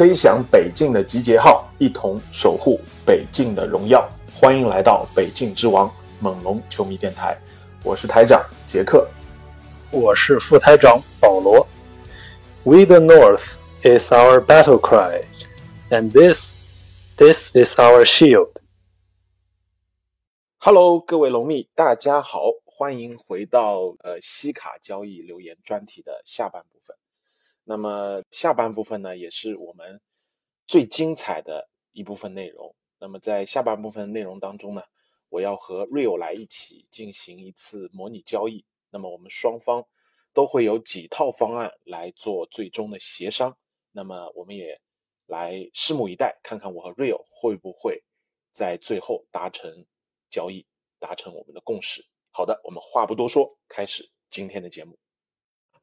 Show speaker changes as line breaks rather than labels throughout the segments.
吹响北境的集结号，一同守护北境的荣耀。欢迎来到北境之王猛龙球迷电台，我是台长杰克。
我是副台长保罗。We the North is our battle cry, and this, this is our shield.
Hello，各位龙蜜，大家好，欢迎回到呃西卡交易留言专题的下半部分。那么下半部分呢，也是我们最精彩的一部分内容。那么在下半部分内容当中呢，我要和 Rio 来一起进行一次模拟交易。那么我们双方都会有几套方案来做最终的协商。那么我们也来拭目以待，看看我和 Rio 会不会在最后达成交易，达成我们的共识。好的，我们话不多说，开始今天的节目。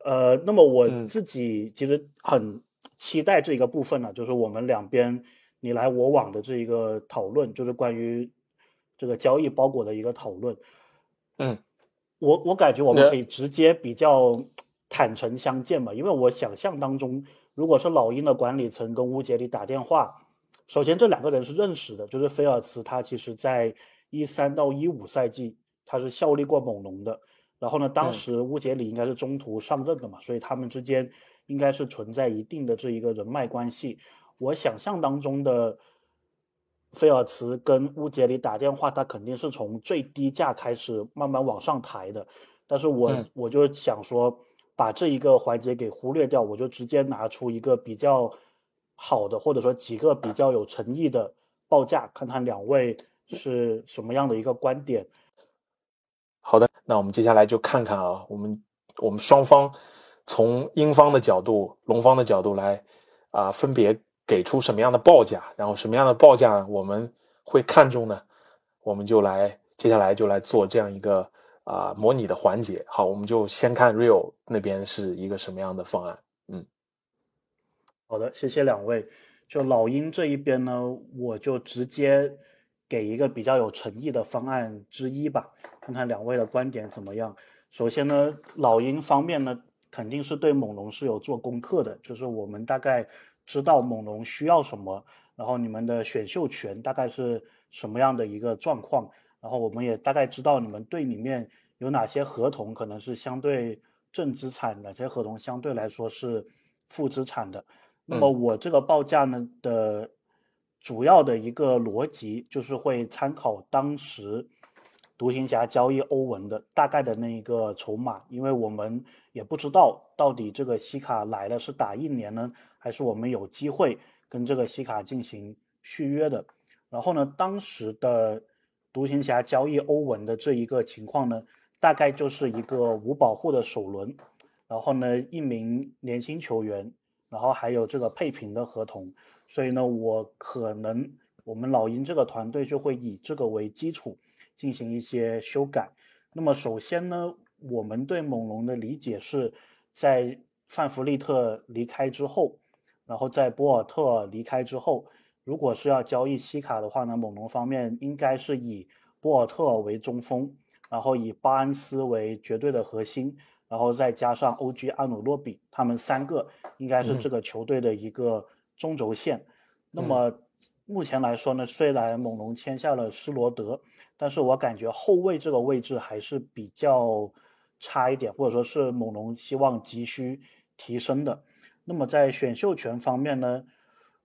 呃，那么我
嗯
自己其实很期待这一个部分呢，就是我们两边你来我往的这一个讨论，就是关于这个交易包裹的一个讨论。
嗯，
我我感觉我们可以直接比较坦诚相见吧，因为我想象当中，如果是老鹰的管理层跟乌杰里打电话，首先这两个人是认识的，就是菲尔茨他其实在一三到一五赛季他是效力过猛龙的，然后呢，当
嗯
时乌杰里应该是中途上任的嘛，所以他们之间应该是存在一定的这一个人脉关系。我想象当中的菲尔茨跟乌杰里打电话，他肯定是从最低价开始慢慢往上抬的。但是我、
嗯
我就想说，把这一个环节给忽略掉，我就直接拿出一个比较好的，或者说几个比较有诚意的报价，看看两位是什么样的一个观点。
那我们接下来就看看啊，我们我们双方从英方的角度、龙方的角度来啊、分别给出什么样的报价，然后什么样的报价我们会看中呢？我们就来接下来就来做这样一个啊、模拟的环节。好，我们就先看 Real 那边是一个什么样的方案。
嗯好的，谢谢两位。就老鹰这一边呢，我就直接给一个比较有诚意的方案之一吧，看看两位的观点怎么样。首先呢，老鹰方面呢，肯定是对猛龙是有做功课的，就是我们大概知道猛龙需要什么，然后你们的选秀权大概是什么样的一个状况，然后我们也大概知道你们队里面有哪些合同可能是相对正资产，哪些合同相对来说是负资产的。那么我这个报价呢的主要的一个逻辑就是会参考当时独行侠交易欧文的大概的那一个筹码，因为我们也不知道到底这个西卡来了是打一年呢，还是我们有机会跟这个西卡进行续约的。然后呢，当时的独行侠交易欧文的这一个情况呢，大概就是一个无保护的首轮，然后呢，一名年轻球员，然后还有这个配平的合同，所以呢，我可能我们老鹰这个团队就会以这个为基础进行一些修改。那么首先呢，我们对猛龙的理解是在范弗利特离开之后，然后在博尔特离开之后，如果是要交易西卡的话呢，猛龙方面应该是以博尔特为中锋，然后以巴恩斯为绝对的核心，然后再加上 OG 阿努洛比，他们三个应该是
嗯
这个球队的一个中轴线。那么目前来说呢，虽然猛龙签下了施罗德，但是我感觉后卫这个位置还是比较差一点，或者说是猛龙希望急需提升的。那么在选秀权方面呢，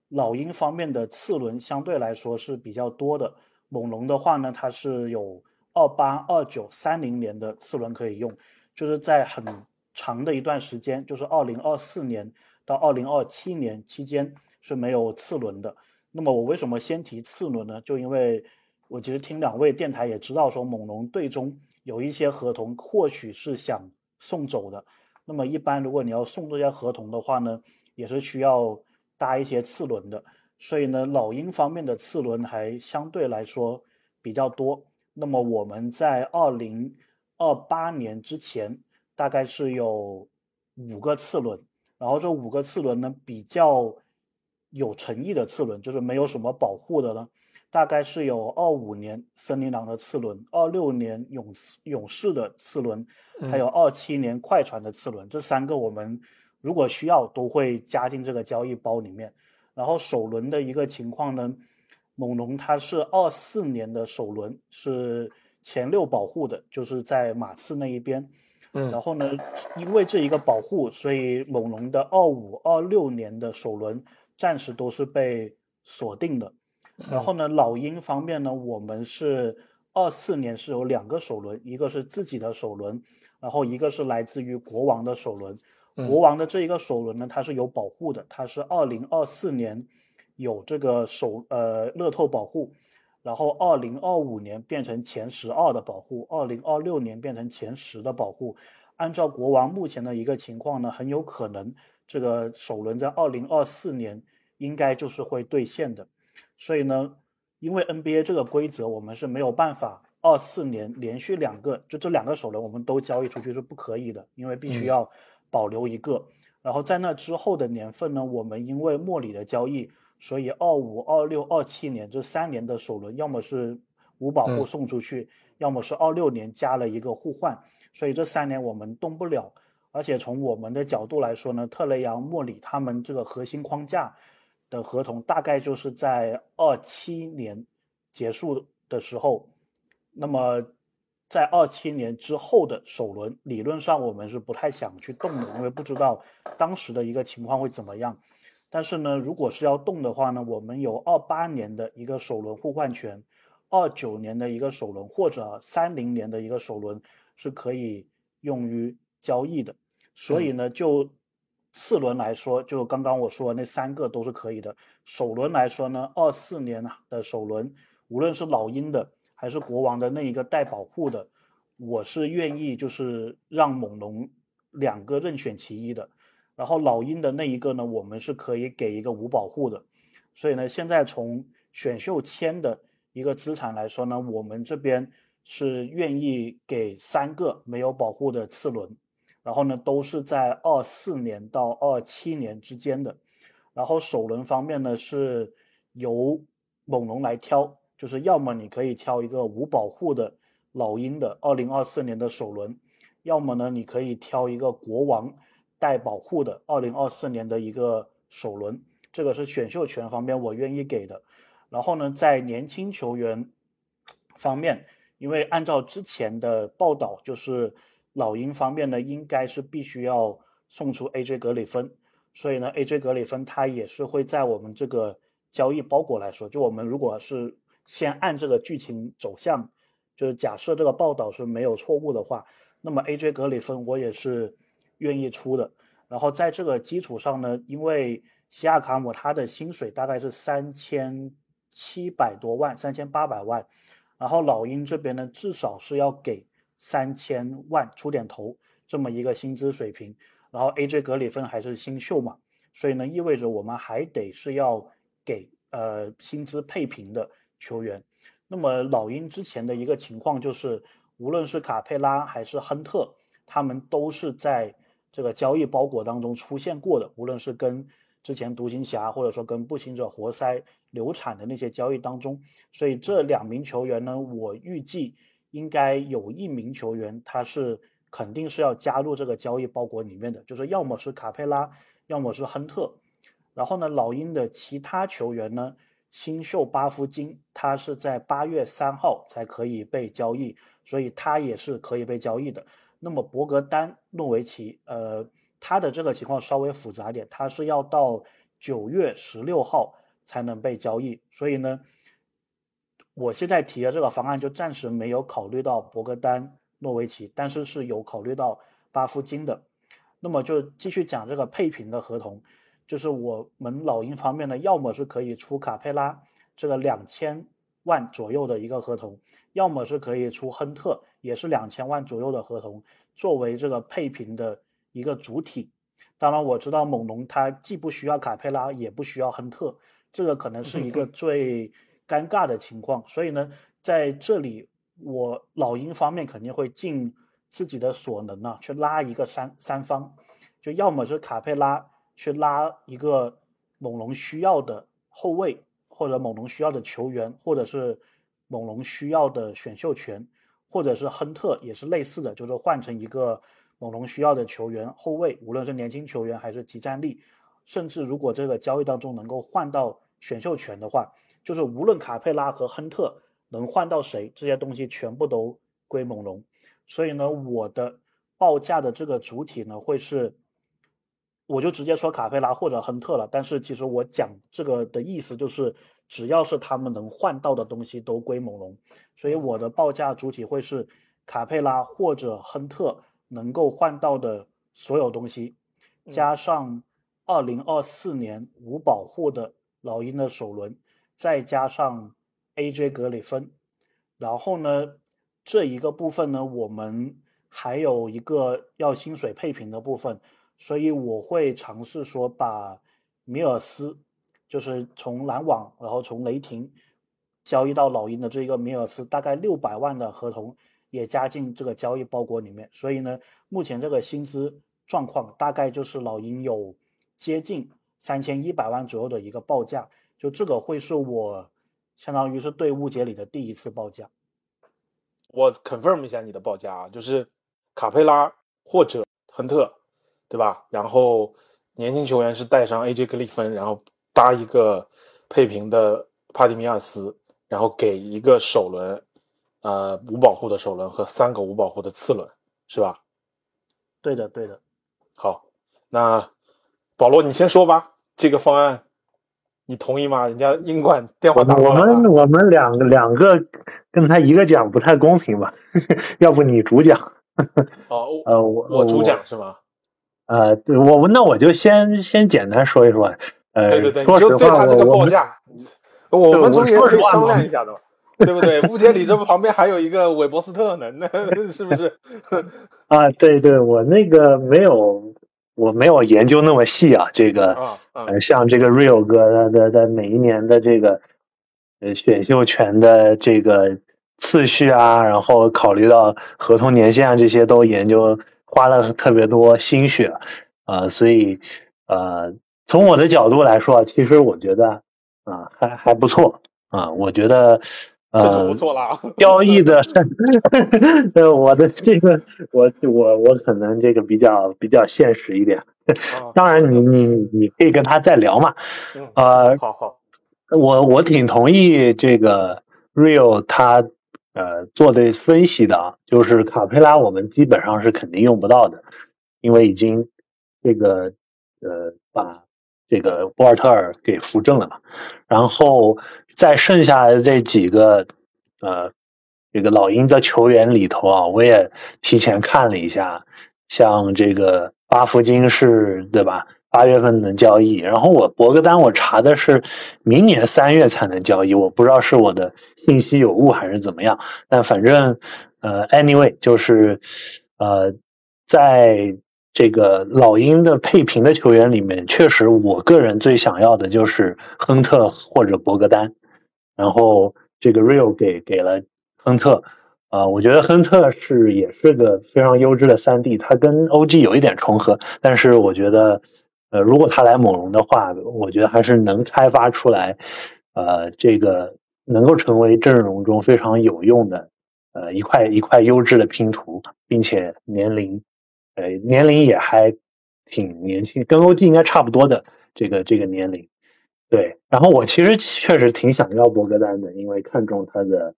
老鹰方面的次轮相对来说是比较多的，猛龙的话呢，它是有二八、二九、三零年的次轮可以用，就是在很长的一段时间，就是二零二四年到二零二七年期间是没有次轮的。那么我为什么先提次轮呢？就因为我其实听两位电台也知道，说猛龙队中有一些合同或许是想送走的。那么一般如果你要送这些合同的话呢，也是需要搭一些次轮的。所以呢，老鹰方面的次轮还相对来说比较多。那么我们在二零二八年之前，大概是有五个次轮，然后这五个次轮呢比较有诚意的次轮，就是没有什么保护的呢，大概是有二五年森林狼的次轮，二六年勇士勇士的次轮，还有二七年快船的次轮，这三个我们如果需要都会加进这个交易包里面。然后首轮的一个情况呢。猛龙它是二四年的首轮，是前六保护的，就是在马刺那一边。
嗯，
然后呢，因为这一个保护，所以猛龙的二五、二六年的首轮暂时都是被锁定的。然后呢，老鹰方面呢，我们是二四年是有两个首轮，一个是自己的首轮，然后一个是来自于国王的首轮。国王的这一个首轮呢，它是有保护的，它是二零二四年。有这个首呃乐透保护，然后二零二五年变成前十二的保护，二零二六年变成前十的保护。按照国王目前的一个情况呢，很有可能这个首轮在二零二四年应该就是会兑现的。所以呢，因为 NBA 这个规则，我们是没有办法二四年连续两个就这两个首轮我们都交易出去是不可以的，因为必须要保留一个。然后在那之后的年份呢，我们因为莫里的交易。所以二五、二六、二七年这三年的首轮，要么是无保护送出去，要么是二六年加了一个互换。所以这三年我们动不了。而且从我们的角度来说呢，特雷杨、莫里他们这个核心框架的合同大概就是在二七年结束的时候。那么在二七年之后的首轮，理论上我们是不太想去动的，因为不知道当时的一个情况会怎么样。但是呢，如果是要动的话呢，我们有二八年的一个首轮互换权，二九年的一个首轮或者三零年的一个首轮是可以用于交易的。所以呢，就次轮来说，就刚刚我说的那三个都是可以的。首轮来说呢，二四年的首轮，无论是老鹰的还是国王的那一个带保护的，我是愿意就是让猛龙两个任选其一的。然后老鹰的那一个呢，我们是可以给一个无保护的，所以呢，现在从选秀签的一个资产来说呢，我们这边是愿意给三个没有保护的次轮，然后呢，都是在二四年到二七年之间的，然后首轮方面呢是由猛龙来挑，就是要么你可以挑一个无保护的老鹰的二零二四年的首轮，要么呢你可以挑一个国王。带保护的二零二四年的一个首轮，这个是选秀权方面我愿意给的。然后呢，在年轻球员方面，因为按照之前的报道，就是老鹰方面呢，应该是必须要送出 AJ 格里芬，所以呢，AJ 格里芬他也是会在我们这个交易包裹来说，就我们如果是先按这个剧情走向，就是假设这个报道是没有错误的话，那么 AJ 格里芬我也是。愿意出的，然后在这个基础上呢，因为西亚卡姆他的薪水大概是三千七百多万，三千八百万，然后老鹰这边呢至少是要给三千万出点头这么一个薪资水平，然后 AJ 格里芬还是新秀嘛，所以呢意味着我们还得是要给呃薪资配平的球员，那么老鹰之前的一个情况就是，无论是卡佩拉还是亨特，他们都是在这个交易包裹当中出现过的，无论是跟之前独行侠，或者说跟步行者活塞流产的那些交易当中，所以这两名球员呢，我预计应该有一名球员他是肯定是要加入这个交易包裹里面的，就是要么是卡佩拉，要么是亨特。然后呢，老鹰的其他球员呢，新秀巴夫金他是在八月三号才可以被交易，所以他也是可以被交易的。那么博格丹诺维奇，呃，他的这个情况稍微复杂点，他是要到九月十六号才能被交易，所以呢，我现在提的这个方案就暂时没有考虑到博格丹诺维奇，但是是有考虑到巴夫金的。那么就继续讲这个配平的合同，就是我们老鹰方面呢，要么是可以出卡佩拉这个两千万左右的一个合同，要么是可以出亨特。也是两千万左右的合同，作为这个配平的一个主体。当然，我知道猛龙他既不需要卡佩拉，也不需要亨特，这个可能是一个最尴尬的情况。所以呢，在这里，我老鹰方面肯定会尽自己的所能啊，去拉一个三三方，就要么是卡佩拉去拉一个猛龙需要的后卫，或者猛龙需要的球员，或者是猛龙需要的选秀权，或者是亨特也是类似的，就是换成一个。猛龙需要的球员后卫，无论是年轻球员还是集战力，甚至如果这个交易当中能够换到选秀权的话，就是无论卡佩拉和亨特能换到谁，这些东西全部都归猛龙。所以呢，我的报价的这个主体呢，会是，我就直接说卡佩拉或者亨特了。但是其实我讲这个的意思就是，只要是他们能换到的东西都归猛龙。所以我的报价主体会是卡佩拉或者亨特。能够换到的所有东西，加上二零二四年无保护的老鹰的首轮，再加上 AJ 格里芬，然后呢，这一个部分呢，我们还有一个要薪水配平的部分，所以我会尝试说把米尔斯，就是从篮网，然后从雷霆交易到老鹰的这个米尔斯，大概六百万的合同。也加进这个交易包裹里面，所以呢，目前这个薪资状况大概就是老鹰有接近三千一百万左右的一个报价，就这个会是我相当于是对误解里的第一次报价。
我 confirm 一下你的报价啊，就是卡佩拉或者亨特，对吧？然后年轻球员是带上 AJ 格里芬，然后搭一个配平的帕蒂米亚斯，然后给一个首轮。呃，无保护的首轮和三个无保护的次轮，是吧？
对的，对的。
好，那保罗，你先说吧。这个方案你同意吗？人家英冠电话打
我们我们两个两个跟他一个讲不太公平吧？要不你主讲？
哦，
呃，我
我主讲是吗？
呃，对，我那我就先先简单说一说。呃，
对对对，你就对他这个报价，我们中间可以商量一下的嘛。对不对？乌杰里这不旁边还有一个韦伯斯特呢，那 是不是？
啊，对对，我那个没有，我没有研究那么细啊。这个，呃，像这个 Real 哥的的每一年的这个呃选秀权的这个次序啊，然后考虑到合同年限啊，这些都研究花了特别多心血啊。所以呃，从我的角度来说，其实我觉得啊，还还不错啊，我觉得。
这就不错了。
交易的，呃，我的这个，我我我可能这个比较比较现实一点。当然，你你你可以跟他再聊嘛。
呃，好好，
我我挺同意这个 Real 他呃做的分析的，就是卡佩拉我们基本上是肯定用不到的，因为已经这个呃把。这个博尔特尔给扶正了嘛，然后在剩下的这几个呃这个老鹰的球员里头啊，我也提前看了一下，像这个巴夫金是对吧？八月份能交易，然后我博格丹我查的是明年三月才能交易，我不知道是我的信息有误还是怎么样，但反正呃，anyway 就是呃在。这个老鹰的配平的球员里面，确实我个人最想要的就是亨特或者博格丹，然后这个 Real 给给了亨特，啊，我觉得亨特是也是个非常优质的三 D，他跟 OG 有一点重合，但是我觉得，呃，如果他来猛龙的话，我觉得还是能开发出来，呃，这个能够成为阵容中非常有用的，呃，一块一块优质的拼图，并且年龄。呃，年龄也还挺年轻，跟 OG 应该差不多的这个这个年龄，对。然后我其实确实挺想要博格丹的，因为看中他的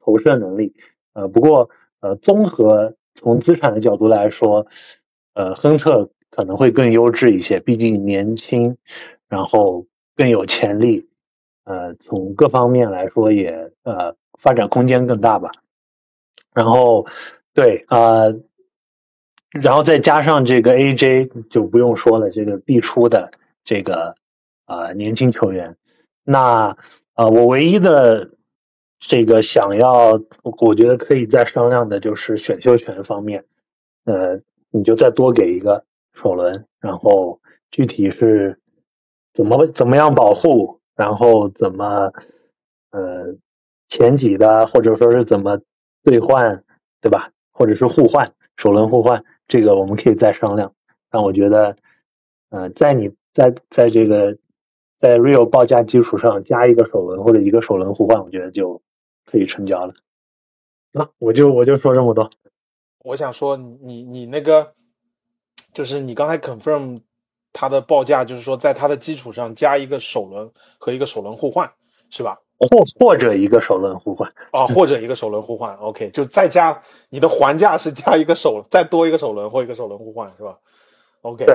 投射能力。呃，不过呃，综合从资产的角度来说，呃，亨特可能会更优质一些，毕竟年轻，然后更有潜力。呃，从各方面来说也呃发展空间更大吧。然后对啊。然后再加上这个 AJ 就不用说了，这个必出的这个啊年轻球员，那啊我唯一的这个想要，我觉得可以再商量的就是选秀权方面。呃，你就再多给一个首轮，然后具体是怎么怎么样保护，然后怎么呃前几的或者说是怎么兑换，对吧？或者是互换首轮互换，这个我们可以再商量。但我觉得，呃，在你在在这个在 real 报价基础上加一个首轮或者一个首轮互换，我觉得就可以成交了。那我就我就说这么多。
我想说，你你那个就是你刚才 confirm 它的报价，就是说在它的基础上加一个首轮和一个首轮互换，是吧？
或或者一个首轮互换
啊，或者一个首轮互换。OK，就再加你的还价是加一个首，再多一个首轮或一个首轮互换，是吧？OK，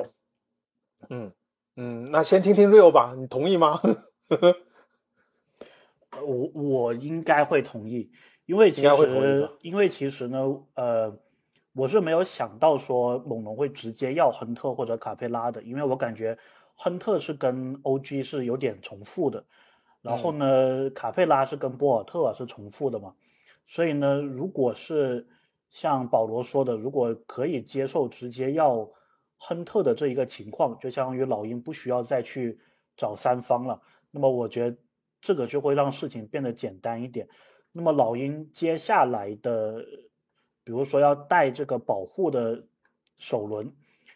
嗯嗯，那先听听 real 吧，你同意吗？
我我应该会同意。因为其实，因为其实呢，呃，我是没有想到说猛龙会直接要亨特或者卡佩拉的，因为我感觉亨特是跟 OG 是有点重复的，然后呢，卡佩拉是跟博尔特是重复的嘛，所以呢，如果是像保罗说的，如果可以接受直接要亨特的这一个情况，就相当于老鹰不需要再去找三方了，那么我觉得这个就会让事情变得简单一点。那么老鹰接下来的，比如说要带这个保护的首轮，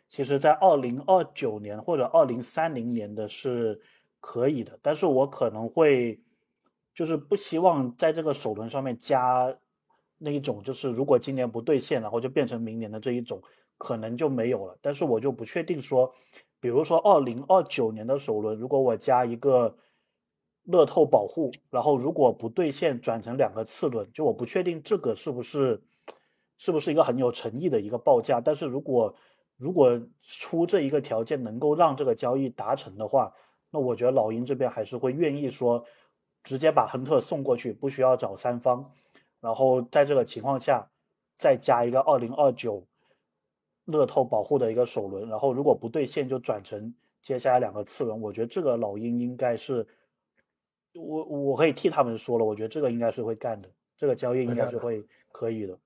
其实在二零二九年或者二零三零年的是可以的，但是我可能会就是不希望在这个首轮上面加那一种，就是如果今年不兑现，然后就变成明年的这一种，可能就没有了。但是我就不确定说，比如说二零二九年的首轮，如果我加一个。乐透保护，然后如果不兑现，转成两个次轮，就我不确定这个是不是是不是一个很有诚意的一个报价。但是如果如果出这一个条件能够让这个交易达成的话，那我觉得老鹰这边还是会愿意说直接把亨特送过去，不需要找三方。然后在这个情况下再加一个二零二九乐透保护的一个首轮，然后如果不兑现就转成接下来两个次轮。我觉得这个老鹰应该是。我我可以替他们说了，我觉得这个应该是会干的，这个交易应该是会可以的。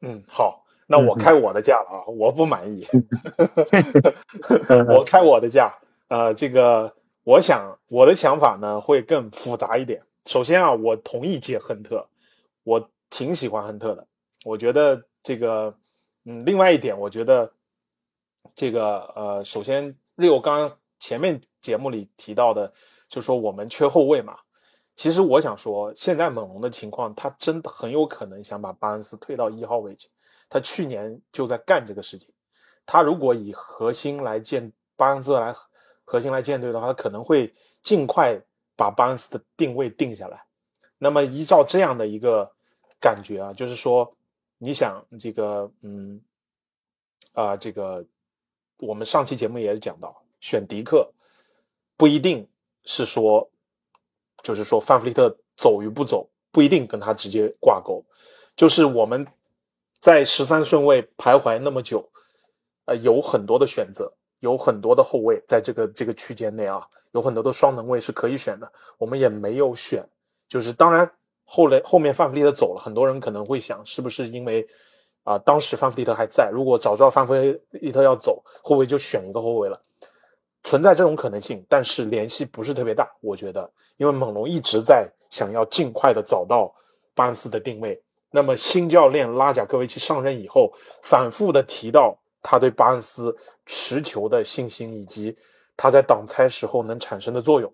嗯，好，那我开我的价了啊，我不满意 我开我的价。呃，这个我想我的想法呢会更复杂一点。首先啊，我同意接亨特，我挺喜欢亨特的。我觉得这个，嗯，另外一点，我觉得这个呃，首先，例如刚刚前面节目里提到的。就说我们缺后卫嘛，其实我想说，现在猛龙的情况，他真的很有可能想把巴恩斯推到一号位置。他去年就在干这个事情。他如果以核心来建巴恩斯来核心来建队的话，他可能会尽快把巴恩斯的定位定下来。那么依照这样的一个感觉啊，就是说，你想这个，嗯，啊，这个我们上期节目也讲到，选迪克不一定。是说，就是说，范弗利特走与不走不一定跟他直接挂钩，就是我们在十三顺位徘徊那么久，呃，有很多的选择，有很多的后卫在这个这个区间内啊，有很多的双能位是可以选的，我们也没有选。就是当然后来后面范弗利特走了，很多人可能会想，是不是因为啊，当时范弗利特还在？如果早知道范弗利特要走，会不会就选一个后卫了？存在这种可能性，但是联系不是特别大，我觉得，因为猛龙一直在想要尽快的找到巴恩斯的定位。那么新教练拉贾科维奇上任以后，反复的提到他对巴恩斯持球的信心，以及他在挡拆时候能产生的作用，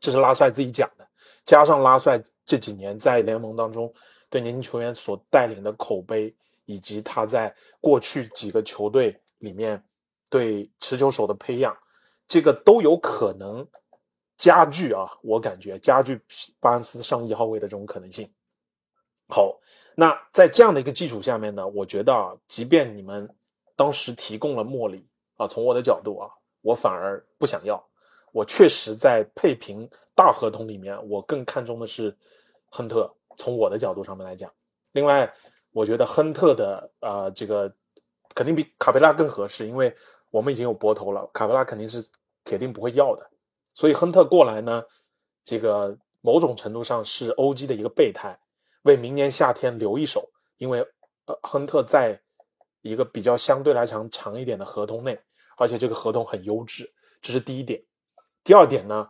这是拉帅自己讲的。加上拉帅这几年在联盟当中对年轻球员所带领的口碑，以及他在过去几个球队里面。对持球手的培养，这个都有可能加剧啊，我感觉加剧巴恩斯上一号位的这种可能性。好，那在这样的一个基础下面呢，我觉得啊，即便你们当时提供了莫里啊，从我的角度啊，我反而不想要。我确实在配平大合同里面，我更看重的是亨特。从我的角度上面来讲，另外，我觉得亨特的啊，这个肯定比卡佩拉更合适，因为。我们已经有博头了，卡佩拉肯定是铁定不会要的，所以亨特过来呢，这个某种程度上是 OG 的一个备胎，为明年夏天留一手，因为呃亨特在一个比较相对来讲长一点的合同内，而且这个合同很优质，这是第一点。第二点呢，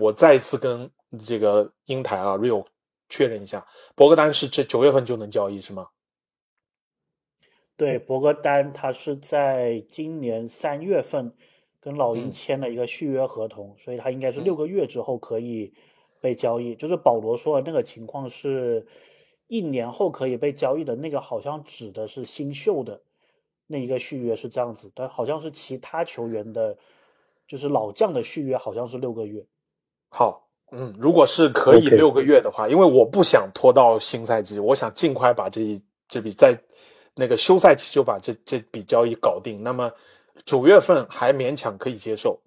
我再一次跟这个英台啊 Rio 确认一下，博格丹是这九月份就能交易是吗？
对，博格丹他是在今年三月份跟老鹰签了一个续约合同，所以他应该是六个月之后可以被交易。就是保罗说的那个情况是一年后可以被交易的那个，好像指的是新秀的那一个续约是这样子，但好像是其他球员的，就是老将的续约好像是六个月。
好，嗯，如果是可以六个月的话，因为我不想拖到新赛季，我想尽快把这一这笔在。那个休赛期就把这这笔交易搞定，那么九月份还勉强可以接受。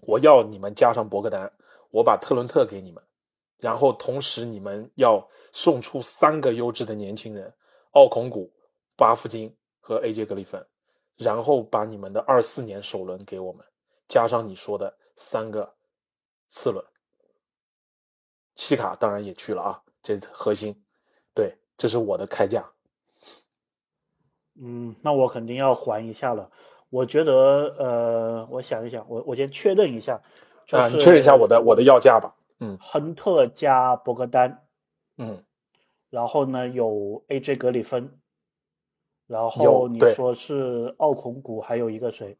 我要你们加上博格丹，我把特伦特给你们，然后同时你们要送出三个优质的年轻人，奥孔古、巴夫金和 AJ 格里芬，然后把你们的二四年首轮给我们，加上你说的三个次轮。西卡当然也去了啊，这核心，对，这是我的开价。
嗯，那我肯定要还一下了。我觉得，呃，我想一想，我我先确认一下，啊，
确认一下我的我的要价吧。嗯，
亨特加博格丹，
嗯，
然后呢有 AJ 格里芬，然后你说是奥孔古，还有一个谁？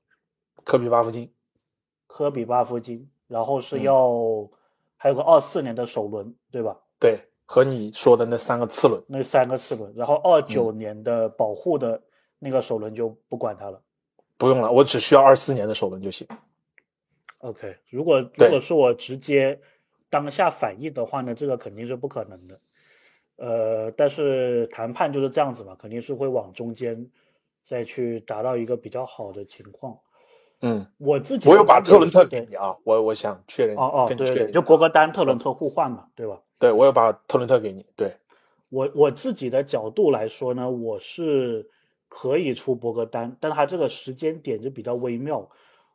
科比巴夫金，
科比巴夫金，然后是要还有个二四年的首轮，对吧？
对。和你说的那三个次轮，
那三个次轮，然后二九年的保护的那个首轮就不管它了，
不用了，我只需要二四年的首轮就行。
OK，如果如果是我直接当下反应的话呢，这个肯定是不可能的。呃，但是谈判就是这样子嘛，肯定是会往中间再去达到一个比较好的情况。
嗯，
我自己
我有把特伦特给你啊，我我想确认
哦哦，对对，就博格丹特伦特互换嘛，对吧？
对，我有把特伦特给你。对
我我自己的角度来说呢，我是可以出博格丹，但他这个时间点就比较微妙。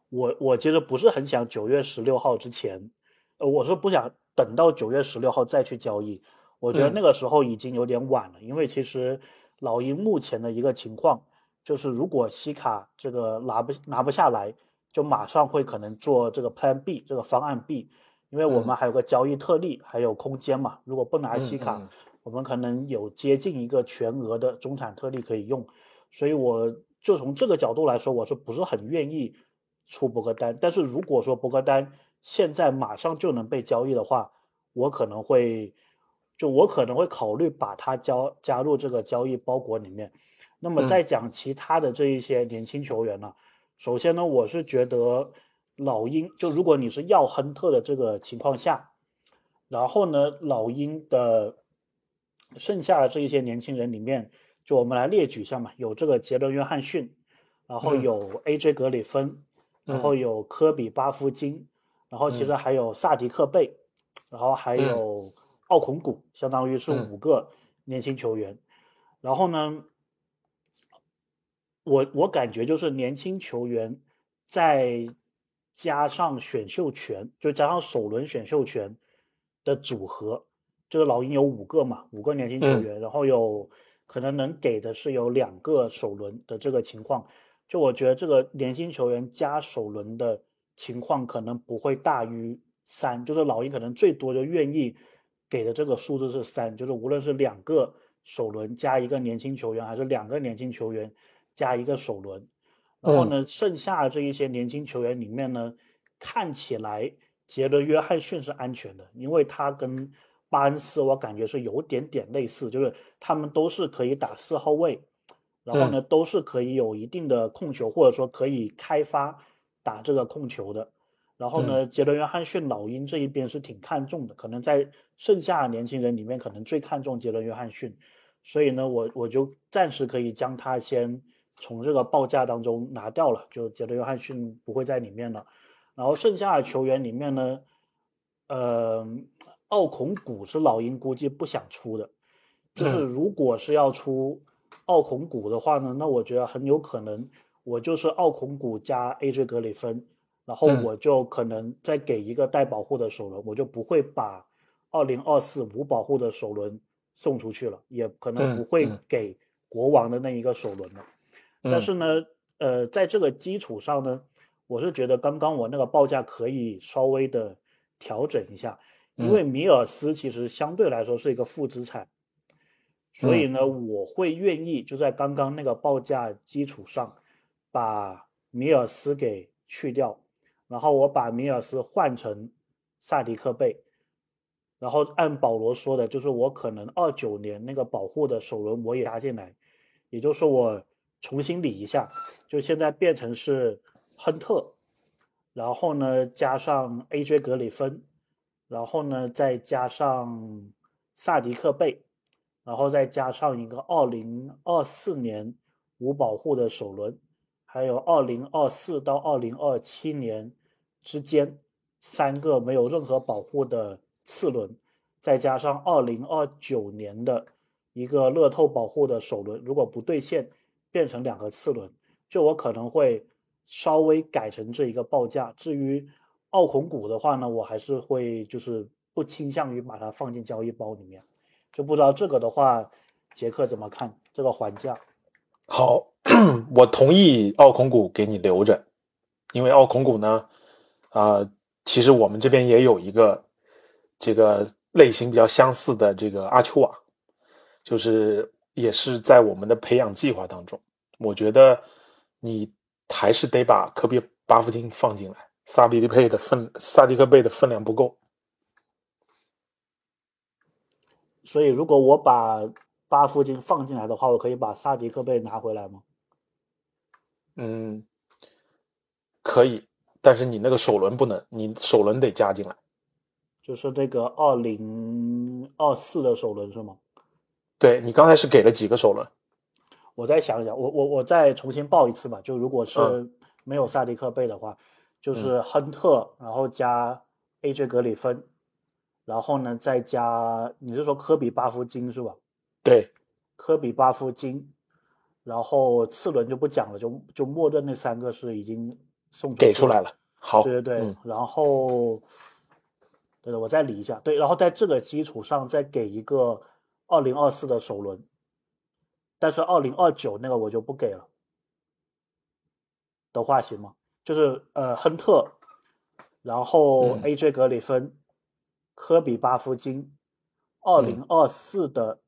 我我其实不是很想九月十六号之前，呃，我是不想等到九月十六号再去交易。我觉得那个时候已经有点晚了，因为其实老鹰目前的一个情况就是，如果西卡这个拿不拿不下来，就马上会可能做这个 Plan B 这个方案 B。因为我们还有个交易特例，还有空间嘛。如果不拿西卡，我们可能有接近一个全额的中产特例可以用。所以我就从这个角度来说，我是不是很愿意出博格丹？但是如果说博格丹现在马上就能被交易的话，我可能会，就我可能会考虑把它交加入这个交易包裹里面。那么再讲其他的这一些年轻球员呢？首先呢，我是觉得。老鹰就如果你是要亨特的这个情况下，然后呢，老鹰的剩下的这一些年轻人里面，就我们来列举一下嘛，有这个杰伦约翰逊，然后有 AJ 格里芬，然后有科比巴夫金，然后其实还有萨迪克贝，然后还有奥孔古，相当于是五个年轻球员。然后呢，我我感觉就是年轻球员再。加上选秀权，就加上首轮选秀权的组合，就是老鹰有五个嘛，五个年轻球员，然后有可能能给的是有两个首轮的这个情况，就我觉得这个年轻球员加首轮的情况可能不会大于三，就是老鹰可能最多就愿意给的这个数字是三，就是无论是两个首轮加一个年轻球员，还是两个年轻球员加一个首轮。然后呢，剩下的这一些年轻球员里面呢，看起来杰伦·约翰逊是安全的，因为他跟巴恩斯我感觉是有点点类似，就是他们都是可以打四号位，然后呢都是可以有一定的控球，或者说可以开发打这个控球的。然后呢，杰伦·约翰逊老鹰这一边是挺看重的，可能在剩下年轻人里面可能最看重杰伦·约翰逊，所以呢，我我就暂时可以将他先。从这个报价当中拿掉了，就杰伦约翰逊不会在里面了。然后剩下的球员里面呢，呃，奥孔古是老鹰估计不想出的。就是如果是要出奥孔古的话呢，那我觉得很有可能我就是奥孔古加 AJ 格里芬，然后我就可能再给一个带保护的首轮，我就不会把二零二四无保护的首轮送出去了，也可能不会给国王的那一个首轮了。但是呢，呃，在这个基础上呢，我是觉得刚刚我那个报价可以稍微的调整一下，因为米尔斯其实相对来说是一个负资产，所以呢，我会愿意就在刚刚那个报价基础上，把米尔斯给去掉，然后我把米尔斯换成萨迪克贝，然后按保罗说的，就是我可能二九年那个保护的首轮我也加进来，也就是我重新理一下，就现在变成是亨特，然后呢加上 AJ 格里芬，然后呢再加上萨迪克贝，然后再加上一个二零二四年无保护的首轮，还有二零二四到二零二七年之间三个没有任何保护的次轮，再加上二零二九年的一个乐透保护的首轮，如果不兑现，变成两个次轮，就我可能会稍微改成这一个报价。至于澳孔股的话呢，我还是会就是不倾向于把它放进交易包里面，就不知道这个的话，杰克怎么看这个还价？
好，我同意澳孔股给你留着，因为澳孔股呢，啊、其实我们这边也有一个这个类型比较相似的这个阿丘瓦，就是也是在我们的培养计划当中。我觉得你还是得把科比巴夫金放进来，萨迪利佩的分萨迪克贝的分量不够。
所以如果我把巴夫金放进来的话，我可以把萨迪克贝拿回来吗？
嗯，可以，但是你那个首轮不能，你首轮得加进来。
就是这个二零二四的首轮是吗？
对你刚才是给了几个首轮？
我再想一想，我我我再重新报一次吧。就如果是
嗯
没有萨迪克贝的话，就是亨特，然后加 AJ 格里芬，然后呢再加，你是说科比巴夫金是吧？
对，
科比巴夫金，然后次轮就不讲了，就就默认那三个是已经送
给出来了。好，
对对对，
嗯。
然后，对的，我再理一下，对，然后在这个基础上再给一个二零二四的首轮，但是二零二九那个我就不给了，的话行吗？就是呃亨特，然后
嗯。
AJ 格里芬，科比巴夫金，二零二四的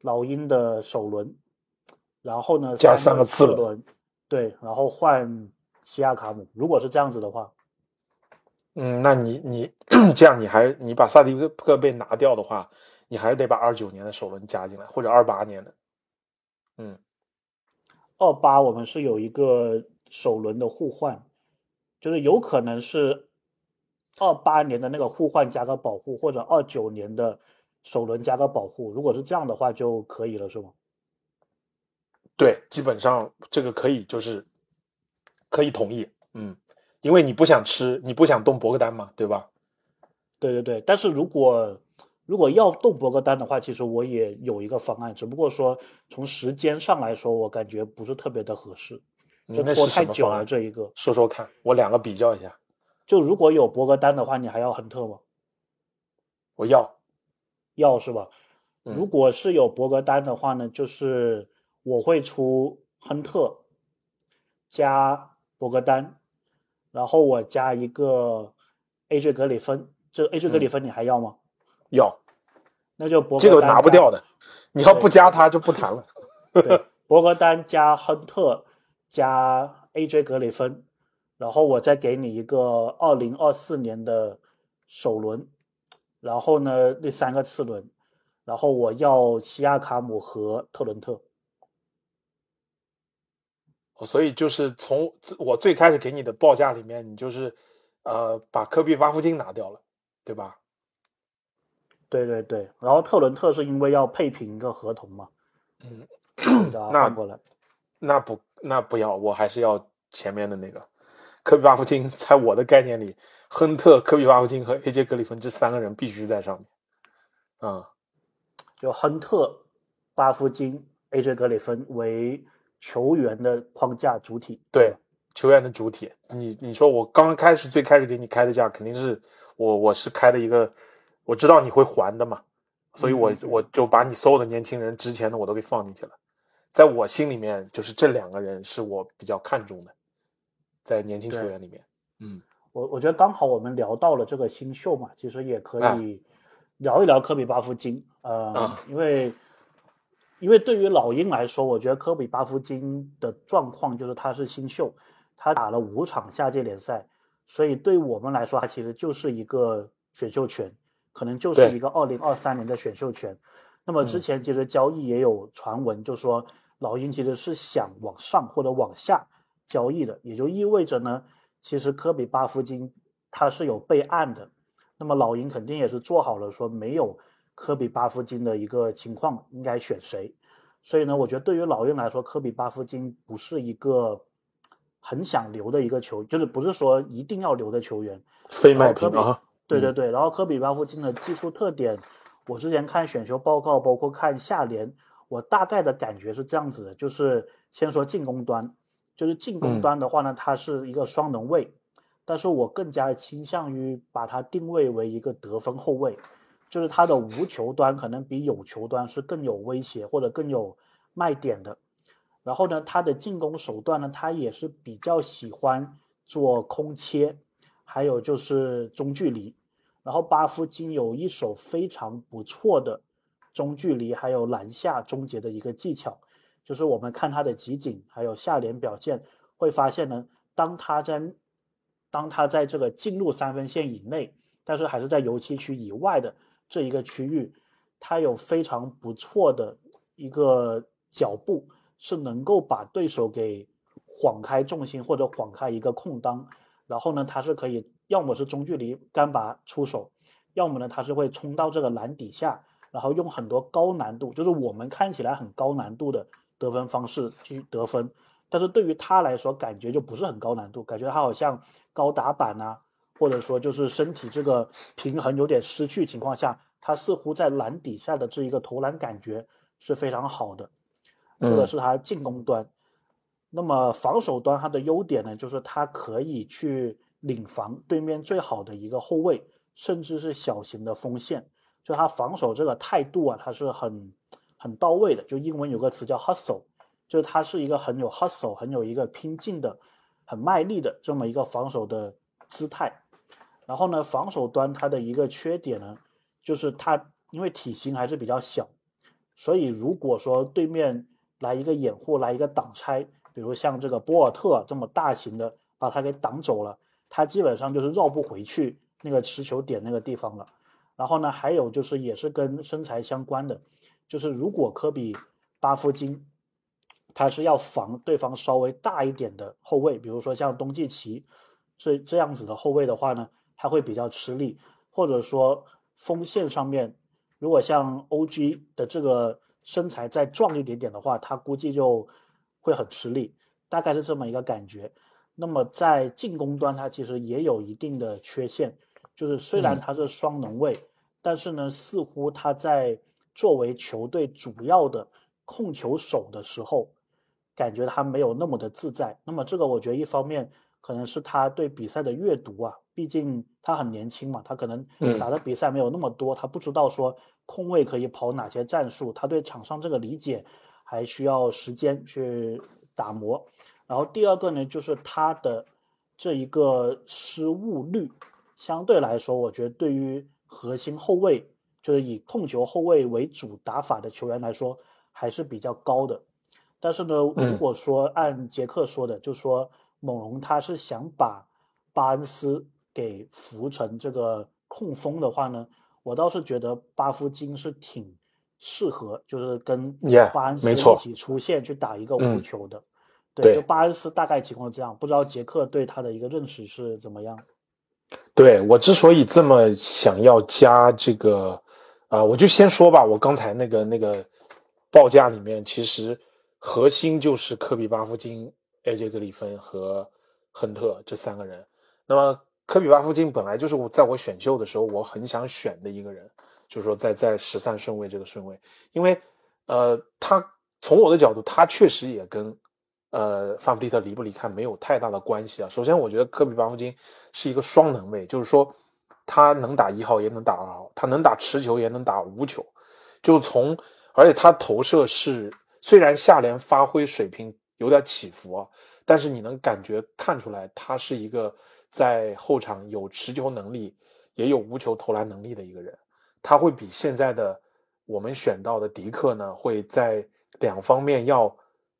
老鹰的首轮，然后呢
加
三
三个次轮
轮，对，然后换西亚卡姆，如果是这样子的话。
嗯，那你你 这样，你还你把萨迪克被拿掉的话，你还是得把二九年的首轮加进来，或者二八年的。嗯，
二八我们是有一个首轮的互换，就是有可能是二八年的那个互换加个保护，或者二九年的首轮加个保护。如果是这样的话就可以了，是吗？
对，基本上这个可以就是可以同意。嗯，因为你不想吃，你不想动博格丹嘛，对吧？
对对对，但是如果如果要动博格丹的话，其实我也有一个方案，只不过说从时间上来说，我感觉不是特别的合适，就拖太久了？这一个。
说说看，我两个比较一下。
就如果有博格丹的话，你还要亨特吗？
我要，
要是吧？
嗯
如果是有博格丹的话呢，就是我会出亨特加博格丹，然后我加一个 AJ 格里芬。这 AJ 格里芬你还要吗？
要，
那就博格
丹这个拿不掉的，你要不加他就不谈了。
对，博格丹加亨特加 AJ 格里芬，然后我再给你一个二零二四年的首轮，然后呢那三个次轮，然后我要西亚卡姆和特伦特。
所以就是从我最开始给你的报价里面，你就是呃把科比巴夫金拿掉了，对吧？
对对对，然后特伦特是因为要配平一个合同嘛，
嗯，那
换过来。
那不那不要，我还是要前面的那个科比巴夫金，在我的概念里，亨特、科比巴夫金和 AJ 格里芬这三个人必须在上面。嗯，
就亨特、巴夫金、AJ 格里芬为球员的框架主体。
对，球员的主体。你你说我刚开始最开始给你开的价，肯定是我我是开的一个，我知道你会还的嘛，所以我我就把你所有的年轻人值钱的我都给放进去了，在我心里面，就是这两个人是我比较看重的，在年轻球员里面。嗯，
我我觉得刚好我们聊到了这个新秀嘛，其实也可
啊
以聊一聊科比巴夫金。呃，
啊
因为因为对于老鹰来说，我觉得科比巴夫金的状况就是他是新秀，他打了五场下届联赛，所以对我们来说，他其实就是一个选秀权，可能就是一个二零二三年的选秀权。那么之
嗯
前其实交易也有传闻，就说老鹰其实是想往上或者往下交易的，也就意味着呢，其实科比巴夫金他是有备案的。那么老鹰肯定也是做好了说没有科比巴夫金的一个情况，应该选谁。所以呢，我觉得对于老鹰来说，科比巴夫金不是一个很想留的一个球，就是不是说一定要留的球员。
非卖
科比
品啊，嗯
对对对，然后科比巴夫金的技术特点，我之前看选秀报告，包括看下联，我大概的感觉是这样子的，就是先说进攻端，就是进攻
嗯
端的话呢，他是一个双能卫，但是我更加倾向于把他定位为一个得分后卫，就是他的无球端可能比有球端是更有威胁或者更有卖点的。然后呢，他的进攻手段呢，他也是比较喜欢做空切，还有就是中距离。然后巴夫金有一手非常不错的中距离，还有篮下终结的一个技巧，就是我们看他的集锦还有下联表现，会发现呢，当他在当他在这个进入三分线以内，但是还是在油漆区以外的这一个区域，他有非常不错的一个脚步，是能够把对手给晃开重心或者晃开一个空当，然后呢，他是可以要么是中距离干拔出手，要么呢他是会冲到这个篮底下，然后用很多高难度，就是我们看起来很高难度的得分方式去得分，但是对于他来说，感觉就不是很高难度，感觉他好像高打板啊，或者说就是身体这个平衡有点失去情况下，他似乎在篮底下的这一个投篮感觉是非常好的，这个
嗯
是他进攻端。那么防守端他的优点呢，就是他可以去领防对面最好的一个后卫，甚至是小型的锋线。就他防守这个态度啊，他是很很到位的。就英文有个词叫 hustle，就是他是一个很有 hustle、很有一个拼劲的、很卖力的这么一个防守的姿态。然后呢，防守端它的一个缺点呢，就是他因为体型还是比较小，所以如果说对面来一个掩护，来一个挡拆，比如像这个博尔特这么大型的把他给挡走了，他基本上就是绕不回去那个持球点那个地方了。然后呢，还有就是也是跟身材相关的，就是如果科比巴夫金他是要防对方稍微大一点的后卫，比如说像东契奇这这样子的后卫的话呢，他会比较吃力，或者说锋线上面，如果像 OG 的这个身材再壮一点点的话，他估计就会很吃力，大概是这么一个感觉。那么在进攻端，他其实也有一定的缺陷，就是虽然
嗯
他是双能卫，但是呢，似乎他在作为球队主要的控球手的时候，感觉他没有那么的自在。那么这个我觉得一方面可能是他对比赛的阅读啊，毕竟他很年轻嘛，他可能
嗯
打的比赛没有那么多，他不知道说空位可以跑哪些战术，他对场上这个理解还需要时间去打磨。然后第二个呢，就是他的这一个失误率，相对来说，我觉得对于核心后卫，就是以控球后卫为主打法的球员来说，还是比较高的。但是呢，
嗯
如果说按杰克说的，就说猛龙他是想把巴恩斯给浮成这个控锋的话呢，我倒是觉得巴夫金是挺适合，就是跟巴恩斯
没错
一起出现去打一个无
嗯
球的。
对
就巴恩斯大概情况这样，不知道杰克对他的一个认识是怎么样？
对我之所以这么想要加这个，啊、我就先说吧，我刚才那个那个报价里面，其实核心就是科比巴夫金、AJ 格里芬和亨特这三个人。那么科比巴夫金本来就是我在我选秀的时候我很想选的一个人，就是说在在十三顺位这个顺位，因为呃，他从我的角度，他确实也跟呃范弗利特离不离开没有太大的关系啊。首先，我觉得科比巴夫金是一个双能卫，就是说他能打一号也能打二号，他能打持球也能打无球，就从而且他投射是虽然下联发挥水平有点起伏啊，但是你能感觉看出来，他是一个在后场有持球能力，也有无球投篮能力的一个人。他会比现在的我们选到的迪克呢，会在两方面要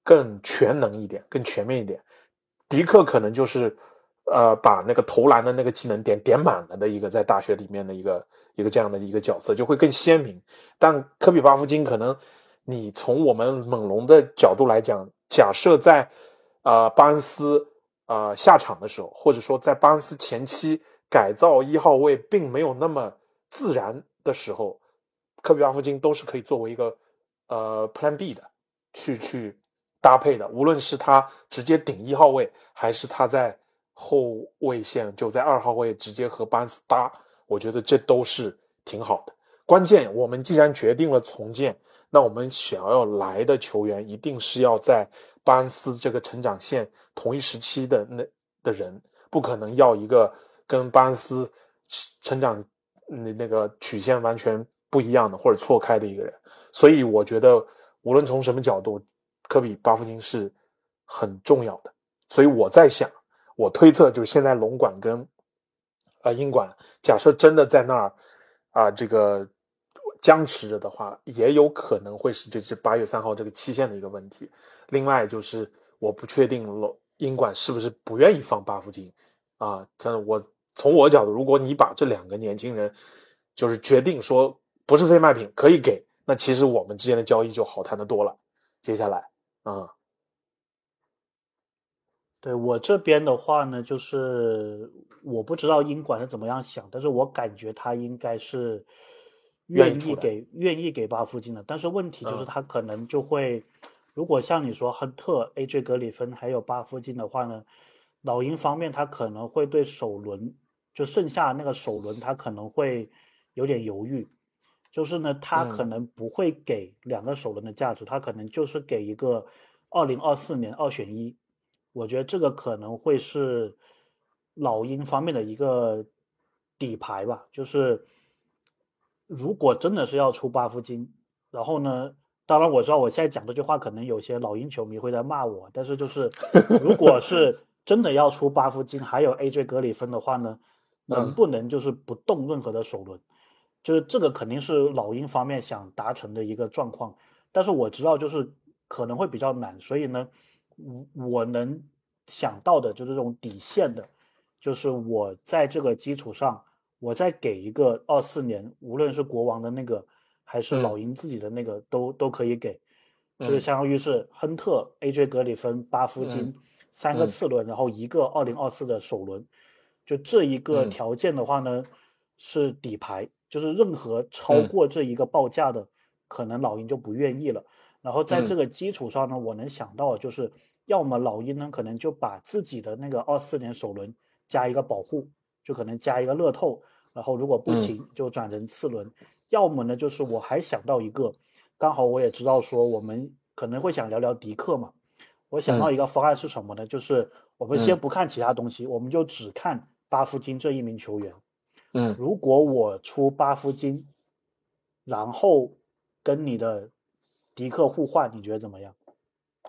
更全能一点，更全面一点。迪克可能就是，呃，把那个投篮的那个技能点点满了的一个在大学里面的一个一个这样的一个角色，就会更鲜明。但科比巴夫金可能，你从我们猛龙的角度来讲，假设在，呃，巴恩斯呃下场的时候，或者说在巴恩斯前期改造一号位并没有那么自然的时候，科比巴夫金都是可以作为一个呃 Plan B 的去去。搭配的，无论是他直接顶一号位，还是他在后卫线就在二号位直接和巴恩斯搭，我觉得这都是挺好的。关键我们既然决定了重建，那我们想要来的球员一定是要在巴恩斯这个成长线同一时期的那的人，不可能要一个跟巴恩斯成长那那个曲线完全不一样的或者错开的一个人。所以我觉得无论从什么角度。科比巴夫金是很重要的，所以我在想，我推测就是现在龙管跟啊英管，假设真的在那儿啊这个僵持着的话，也有可能会是这是八月三号这个期限的一个问题。另外就是我不确定了英管是不是不愿意放巴夫金啊，真的我从我角度，如果你把这两个年轻人就是决定说不是非卖品可以给，那其实我们之间的交易就好谈的多了。接下来。啊，
对我这边的话呢，就是我不知道英管是怎么样想，但是我感觉他应该是愿意给愿意给巴夫金的，但是问题就是他可能就会，如果像你说亨特、AJ 格里芬还有巴夫金的话呢，老鹰方面他可能会对首轮就剩下那个首轮他可能会有点犹豫。就是呢，他可能不会给两个首轮的价值，他可能就是给一个二零二四年二选一。我觉得这个可能会是老鹰方面的一个底牌吧。就是如果真的是要出巴夫金，然后呢，当然我知道我现在讲这句话可能有些老鹰球迷会在骂我，但是就是如果是 真的要出巴夫金，还有 AJ 格里芬的话呢，能不能就是不动任何的首轮？就是这个肯定是老鹰方面想达成的一个状况，但是我知道就是可能会比较难，所以呢，我我能想到的就是这种底线的，就是我在这个基础上，我再给一个二四年，无论是国王的那个还是老鹰自己的那个都都可以给，就是相当于是亨特、AJ 格里芬、巴夫金三个次轮，然后一个二零二四的首轮，就这一个条件的话呢是底牌。就是任何超过这一个报价的，可能老鹰就不愿意了。然后在这个基础上呢，我能想到就是，要么老鹰呢可能就把自己的那个二四年首轮加一个保护，就可能加一个乐透。然后如果不行，就转成次轮。要么呢就是我还想到一个，刚好我也知道说我们可能会想聊聊迪克嘛。我想到一个方案是什么呢？就是我们先不看其他东西，我们就只看巴夫金这一名球员。
嗯，
如果我出巴夫金，然后跟你的迪克互换，你觉得怎么样？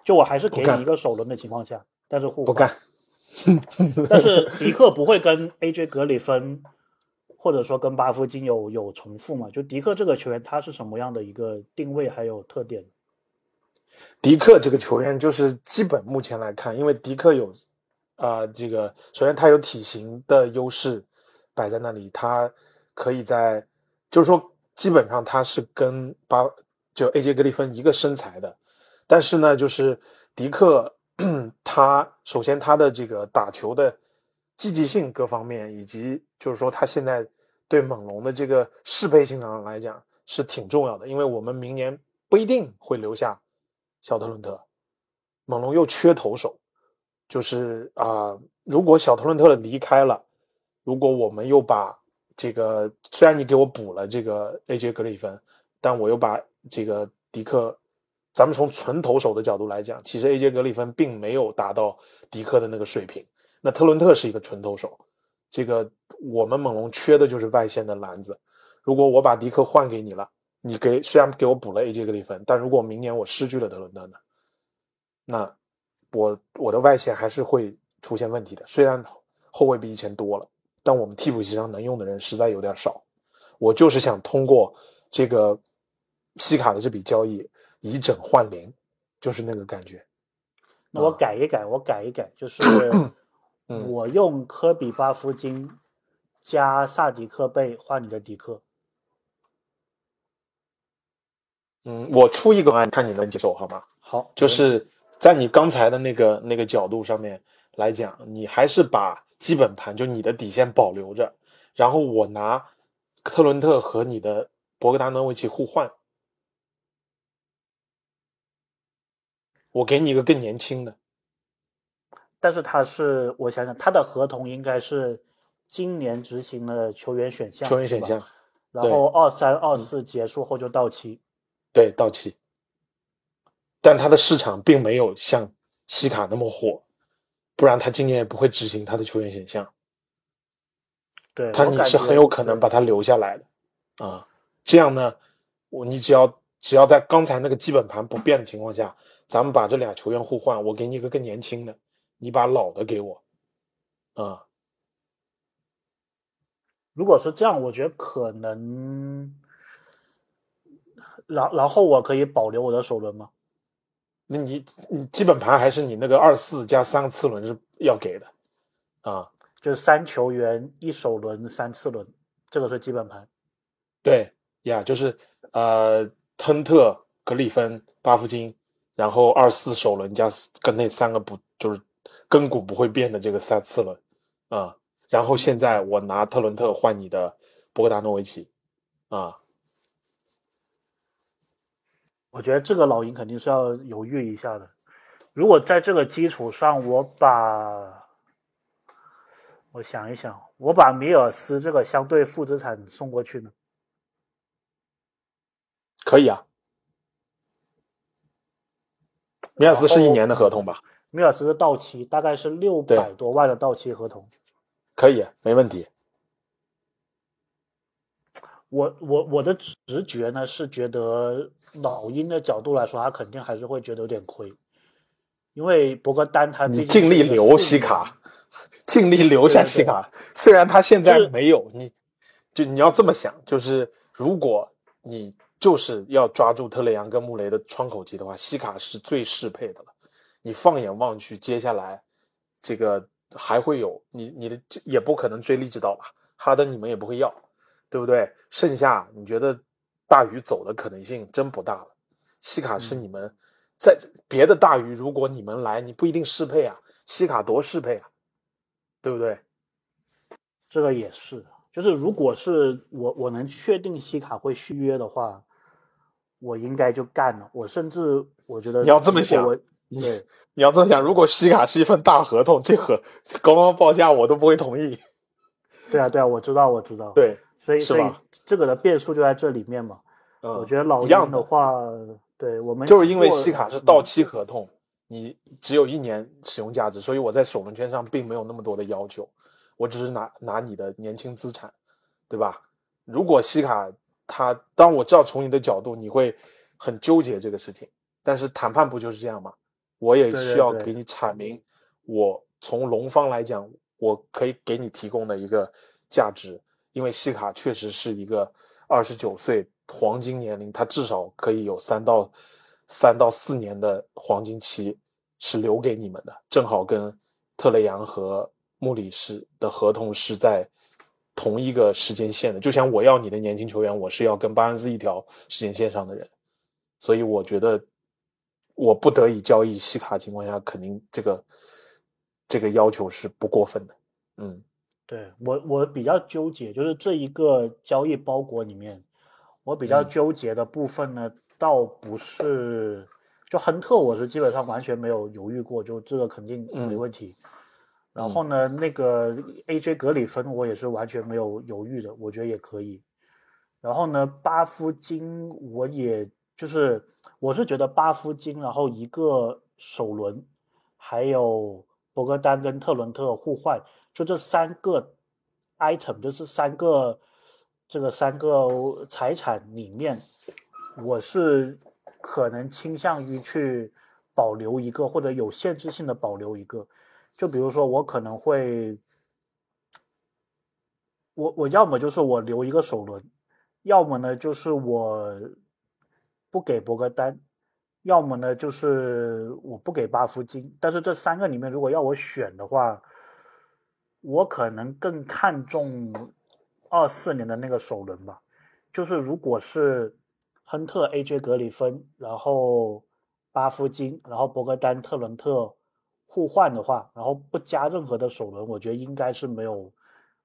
就我还是给你一个首轮的情况下，但是互
不干。
但是迪克不会跟 AJ 格里芬，或者说跟巴夫金有有重复嘛？就迪克这个球员他是什么样的一个定位还有特点？
迪克这个球员就是基本目前来看，因为迪克有啊，这个首先他有体型的优势。摆在那里，他可以在，就是说，基本上他是跟巴就 AJ 格里芬一个身材的，但是呢，就是迪克，他首先他的这个打球的积极性各方面，以及就是说他现在对猛龙的这个适配性上来讲是挺重要的，因为我们明年不一定会留下小特伦特，猛龙又缺投手，就是啊，如果小特伦特离开了。如果我们又把这个，虽然你给我补了这个 AJ 格里芬，但我又把这个迪克，咱们从纯投手的角度来讲，其实 AJ 格里芬并没有达到迪克的那个水平。那特伦特是一个纯投手，这个我们猛龙缺的就是外线的篮子。如果我把迪克换给你了，你给虽然给我补了 AJ 格里芬，但如果明年我失去了特伦特呢？那我我的外线还是会出现问题的。虽然后卫比以前多了，但我们替补席上能用的人实在有点少。我就是想通过这个西卡的这笔交易以整换零，就是那个感觉。
那我改一改，我改一改，就 是
嗯
我用科比巴夫金加萨迪克贝换你的迪克。
嗯，我出一个方案，看你能接受好吗？
好，
就是在你刚才的那个那个角度上面来讲，你还是把基本盘就你的底线保留着，然后我拿特伦特和你的博格达诺维奇互换，我给你一个更年轻的，
但是他是我想想，他的合同应该是今年执行的球员选项，
球员选项，
然后二三二四结束后就到期。
对，到期。但他的市场并没有像西卡那么火，不然他今年也不会执行他的球员选项。
对，
他你是很有可能把他留下来的啊。这样呢，我你只要只要在刚才那个基本盘不变的情况下，咱们把这俩球员互换，我给你一个更年轻的，你把老的给我，啊，
如果是这样，我觉得可能，然然后我可以保留我的首轮吗？
那你你基本盘还是你那个二四加三个次轮是要给的，啊，
就是三球员一首轮三次轮，这个是基本盘。
对呀，就是呃，亨特、格里芬、巴夫金，然后二四首轮加四跟那三个不就是根骨不会变的这个三次轮啊。然后现在我拿特伦特换你的博格达诺维奇啊，
我觉得这个老鹰肯定是要犹豫一下的。如果在这个基础上，我把我想一想，我把米尔斯这个相对负资产送过去呢？
可以啊。米尔斯是一年的合同吧？
米尔斯的到期大概是六百多万的到期合同。
可以，没问题。
我我我的直觉呢是觉得老鹰的角度来说，他肯定还是会觉得有点亏，因为博格丹他
你尽力留西卡，尽力留下西卡。虽然他现在
就是
没有，你就你要这么想，就是如果你就是要抓住特雷杨跟穆雷的窗口期的话，西卡是最适配的了。你放眼望去，接下来这个还会有你你的也不可能追利指导吧？哈登你们也不会要，对不对？剩下你觉得大鱼走的可能性真不大了。西卡是你们在别的大鱼，如果你们来，你不一定适配啊。西卡多适配啊，对不对？
这个也是，就是如果是我我能确定西卡会续约的话，我应该就干了。我甚至我觉得
你要这么想
对，
你要这么想，如果西卡是一份大合同，这个高高报价我都不会同意。
对啊对啊，我知道我知道，，
对，
所以所以这个的变数就在这里面嘛。
嗯，
我觉得老
一样
鹰的话，对我们
就是因为
过
西卡是到期合同，你只有一年使用价值，所以我在首轮圈上并没有那么多的要求，我只是拿拿你的年轻资产，对吧？如果西卡他，当我知道从你的角度你会很纠结这个事情，但是谈判不就是这样吗？我也需要给。你阐明，我从龙方来讲，我可以给你提供的一个价值，因为西卡确实是一个二十九岁黄金年龄，他至少可以有三到三到四年的黄金期是留给你们的，正好跟特雷杨和穆里是的合同是在同一个时间线的。就像我要你的年轻球员，我是要跟巴恩斯一条时间线上的人，所以我觉得我不得已交易西卡情况下，肯定这个这个要求是不过分的。嗯
对我我比较纠结，就是这一个交易包裹里面，我比较
嗯
纠结的部分呢，倒不是就亨特，我是基本上完全没有犹豫过，就这个肯定没
嗯
问题。然后呢，那个 AJ 格里芬我也是完全没有犹豫的，我觉得也可以。然后呢，巴夫金我也就是我是觉得巴夫金，然后一个首轮，还有博格丹跟特伦特互换，就这三个 item，就是三个这个三个财产里面，我是可能倾向于去保留一个，或者有限制性的保留一个。就比如说，我可能会，我我要么就是我留一个首轮，要么呢就是我不给博格丹，要么呢就是我不给巴夫金。但是这三个里面，如果要我选的话，我可能更看重二四年的那个首轮吧。就是如果是亨特、AJ 格里芬，然后巴夫金，然后博格丹、特伦特。互换的话，然后不加任何的首轮，我觉得应该是没有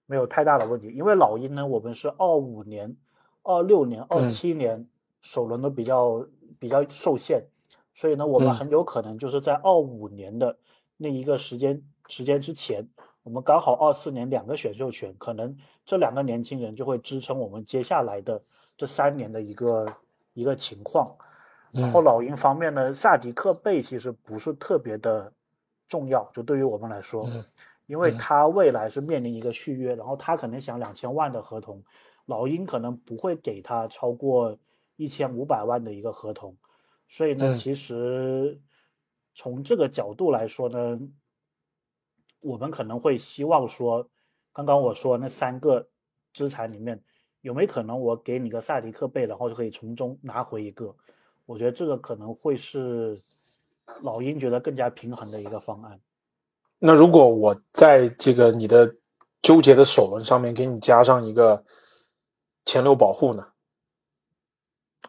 没有太大的问题。因为老鹰呢，我们是二五年、二六年、二七年首轮都比较比较受限，所以呢，我们很有可能就是在二五年的那一个时间时间之前，我们刚好二四年两个选秀权，可能这两个年轻人就会支撑我们接下来的这三年的一个一个情况。然后老鹰方面呢，萨迪克贝其实不是特别的。重要就对于我们来说，因为他未来是面临一个续约，然后他可能想两千万的合同，老鹰可能不会给他超过一千五百万的一个合同，所以呢，其实从这个角度来说呢，我们可能会希望说，刚刚我说那三个资产里面有没有可能我给你个萨迪克贝，然后就可以从中拿回一个？我觉得这个可能会是。老鹰觉得更加平衡的一个方案。
那如果我在这个你的纠结的首轮上面给你加上一个前六保护呢？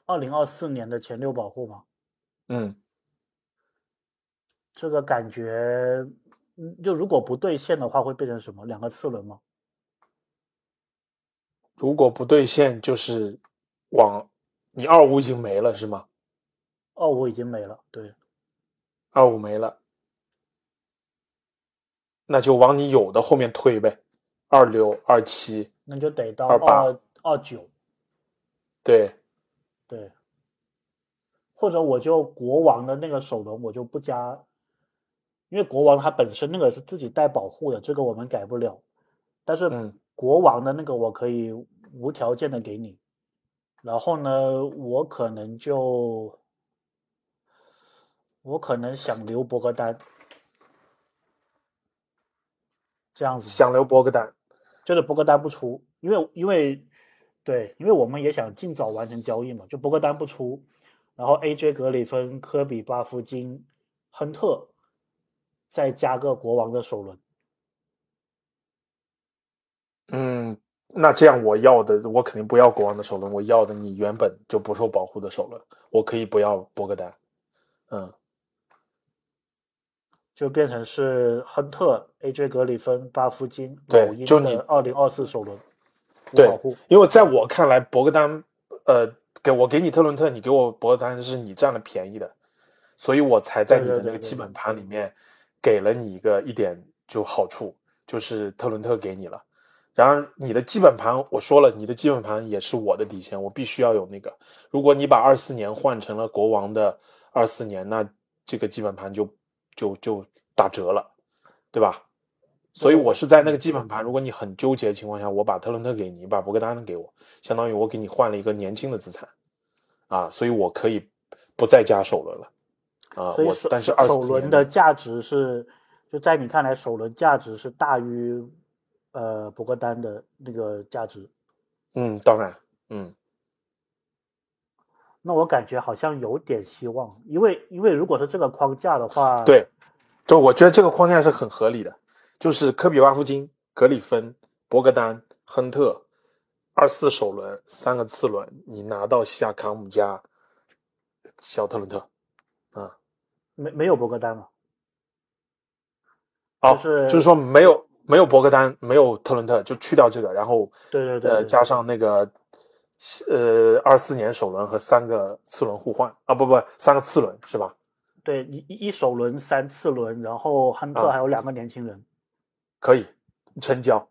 二零二四年的前六保护吗？
嗯，
这个感觉，就如果不兑现的话，会变成什么？两个次轮吗？
如果不兑现，就是往你二五已经没了是吗？
二五已经没了，对。
二五没了，那就往你有的后面推呗，二六、二七，
那就得到二八二九，
对，
对，或者我就国王的那个首轮我就不加，因为国王他本身那个是自己带保护的，这个我们改不了，但是国王的那个我可以无条件的给你，然后呢，我可能就。我可能想留博格丹，这样子。
想留博格丹，
就是博格丹不出，因为因为对，因为我们也想尽早完成交易嘛。就博格丹不出，然后 AJ 格里芬、科比、巴夫金、亨特，再加个国王的首轮。
嗯，那这样我要的，我肯定不要国王的首轮，我要的你原本就不受保护的首轮，我可以不要博格丹，嗯。
就变成是亨特、AJ 格里芬、巴夫金、
对，就你
二零二四首轮，
对，因为在我看来，博格丹，呃，给我给你特伦特，你给我博格丹，是你占了便宜的，所以我才在你的那个基本盘里面给了你一个一点就好处，就是特伦特给你了。然而你的基本盘，我说了，你的基本盘也是我的底线，我必须要有那个。如果你把二四年换成了国王的二四年，那这个基本盘就。就就打折了，对吧？所以我是在那个基本盘，如果你很纠结的情况下，我把特伦特给你，把博格丹给我，相当于我给你换了一个年轻的资产，啊，所以我可以不再加首轮了，啊，
所以
但是
首轮的价值是，就在你看来，首轮价值是大于呃博格丹的那个价值。
嗯，当然，嗯。
那我感觉好像有点希望，因为因为如果是这个框架的话，
对，就我觉得这个框架是很合理的，就是科比、巴夫金、格里芬、博格丹、亨特，二四首轮，三个次轮，你拿到西亚卡姆加小特伦特，啊，
没没有博格丹吗？
哦，
是
就是说没有没有博格丹，没有特伦特，就去掉这个，然后
对对对，
呃，加上那个。呃，二四年首轮和三个次轮互换啊，不不，三个次轮是吧？
对，一一首轮三次轮，然后亨特还有两个年轻人，
可以成交。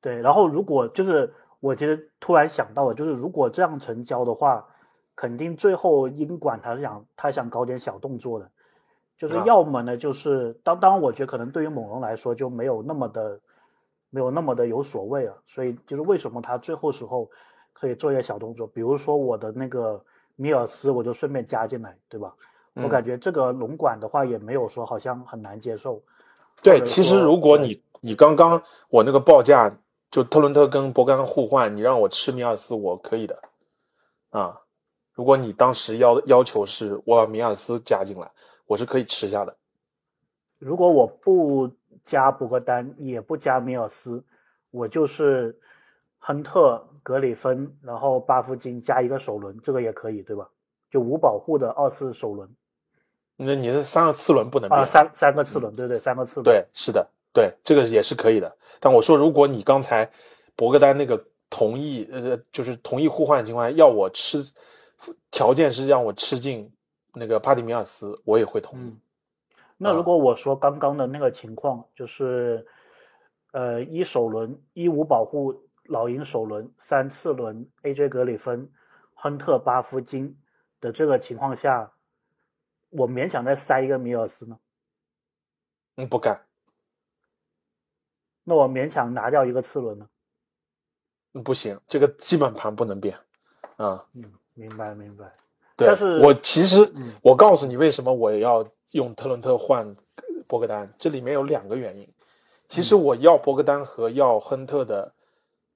对，然后如果就是我其实突然想到了，就是如果这样成交的话，肯定最后英管他是想他想搞点小动作的，就是要么呢就是当当然我觉得可能对于猛龙来说就没有那么的没有那么的有所谓了。所以就是为什么他最后时候可以做一些小动作，比如说我的那个米尔斯，我就顺便加进来，对吧？我感觉这个龙管的话也没有说好像很难接受。
对，其实如果你你刚刚我那个报价就特伦特跟博格丹互换，你让我吃米尔斯，我可以的啊。如果你当时要要求是我把米尔斯加进来，我是可以吃下的。
如果我不加博格丹，也不加米尔斯，我就是亨特、格里芬，然后巴夫金加一个首轮，这个也可以，对吧？就无保护的二次首轮。
那你的三个次轮不能变
啊？三三个次轮，对对，三个次轮。
对，是的，对，这个也是可以的。但我说，如果你刚才博格丹那个同意，呃，就是同意互换的情况下，要我吃。条件是让我吃进那个帕蒂米尔斯，我也会同意。
那如果我说刚刚的那个情况，就是呃一首轮一无保护老鹰首轮三次轮 AJ 格里芬亨特巴夫金的这个情况下，我勉强再塞一个米尔斯呢？
嗯，不敢。
那我勉强拿掉一个次轮呢？
嗯，不行，这个基本盘不能变啊。
嗯。明白明白，对
但
是
我其实我告诉你为什么我要用特伦特换博格丹，这里面有两个原因。其实我要博格丹和要亨特的，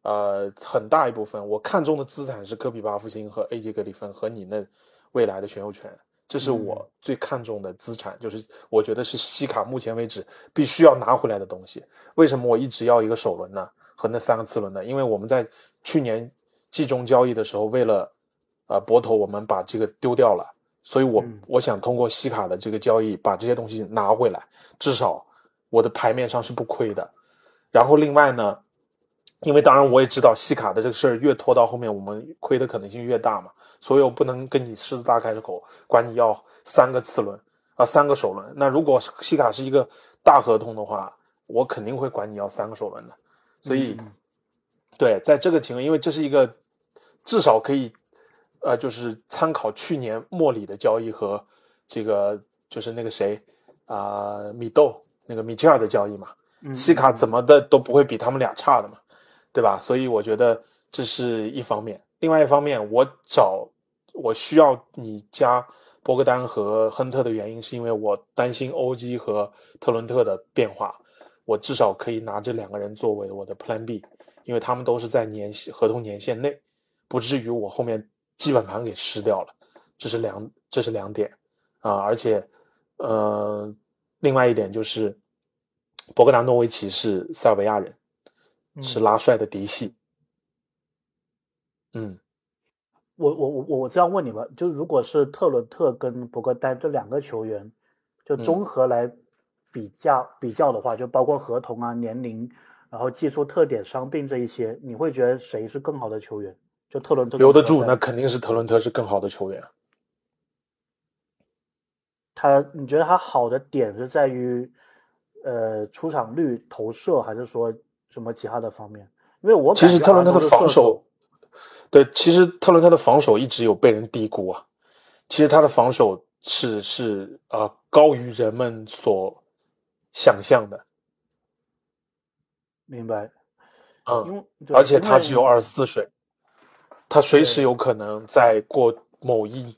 呃，很大一部分我看中的资产是科比巴夫星和 AJ 格里芬和你那未来的选秀权，这是我最看重的资产，就是我觉得是西卡目前为止必须要拿回来的东西。为什么我一直要一个首轮呢？和那三个次轮呢？因为我们在去年季中交易的时候，为了呃，博头，我们把这个丢掉了，所以我我想通过西卡的这个交易把这些东西拿回来，至少我的牌面上是不亏的。然后另外呢，因为当然我也知道西卡的这个事儿越拖到后面，我们亏的可能性越大嘛，所以我不能跟你狮子大开口，管你要三个次轮啊，三个首轮。那如果西卡是一个大合同的话，我肯定会管你要三个首轮的。所以，对，在这个情况，因为这是一个至少可以。呃，就是参考去年莫里的交易和这个就是那个谁啊，米豆那个米切尔的交易嘛，西卡怎么的都不会比他们俩差的嘛，对吧？所以我觉得这是一方面。另外一方面，我找我需要你加博格丹和亨特的原因，是因为我担心欧基和特伦特的变化，我至少可以拿这两个人作为我的 Plan B，因为他们都是在年合同年限内，不至于我后面。基本盘给失掉了，这是两，这是两点啊，而且，呃，另外一点就是，博格达诺维奇是塞尔维亚人，是拉帅的嫡系。嗯，
我我我我这样问你吧，就如果是特伦特跟博格丹这两个球员，就综合来比较比较的话，就包括合同啊、年龄，然后技术特点、伤病这一些，你会觉得谁是更好的球员？就特伦特
留得住，那肯定是特伦特是更好的球员。
他，你觉得他好的点是在于，呃，出场率、投射，还是说什么其他的方面？因为我
其实特伦特的防
守，
对，其实特伦特的防守一直有被人低估啊。其实他的防守是是啊高于人们所想象的。
明白。
嗯，而且他只有二十四岁。他随时有可能在过某一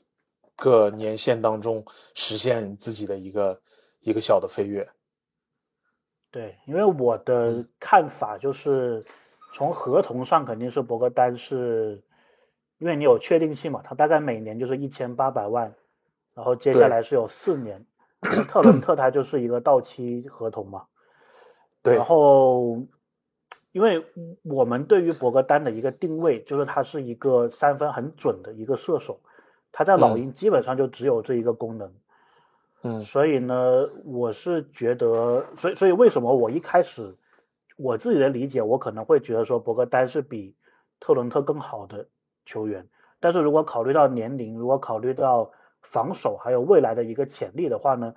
个年限当中实现自己的一个一个小的飞跃。
对，因为我的看法就是，从合同上肯定是博格丹是，因为你有确定性嘛，他大概每年就是一千八百万，然后接下来是有四年，特伦特他就是一个到期合同嘛，
对，
然后。因为我们对于博格丹的一个定位，就是他是一个三分很准的一个射手，他在老鹰基本上就只有这一个功能，
嗯，嗯
所以呢，我是觉得，所以所以为什么我一开始我自己的理解，我可能会觉得说博格丹是比特伦特更好的球员，但是如果考虑到年龄，如果考虑到防守还有未来的一个潜力的话呢，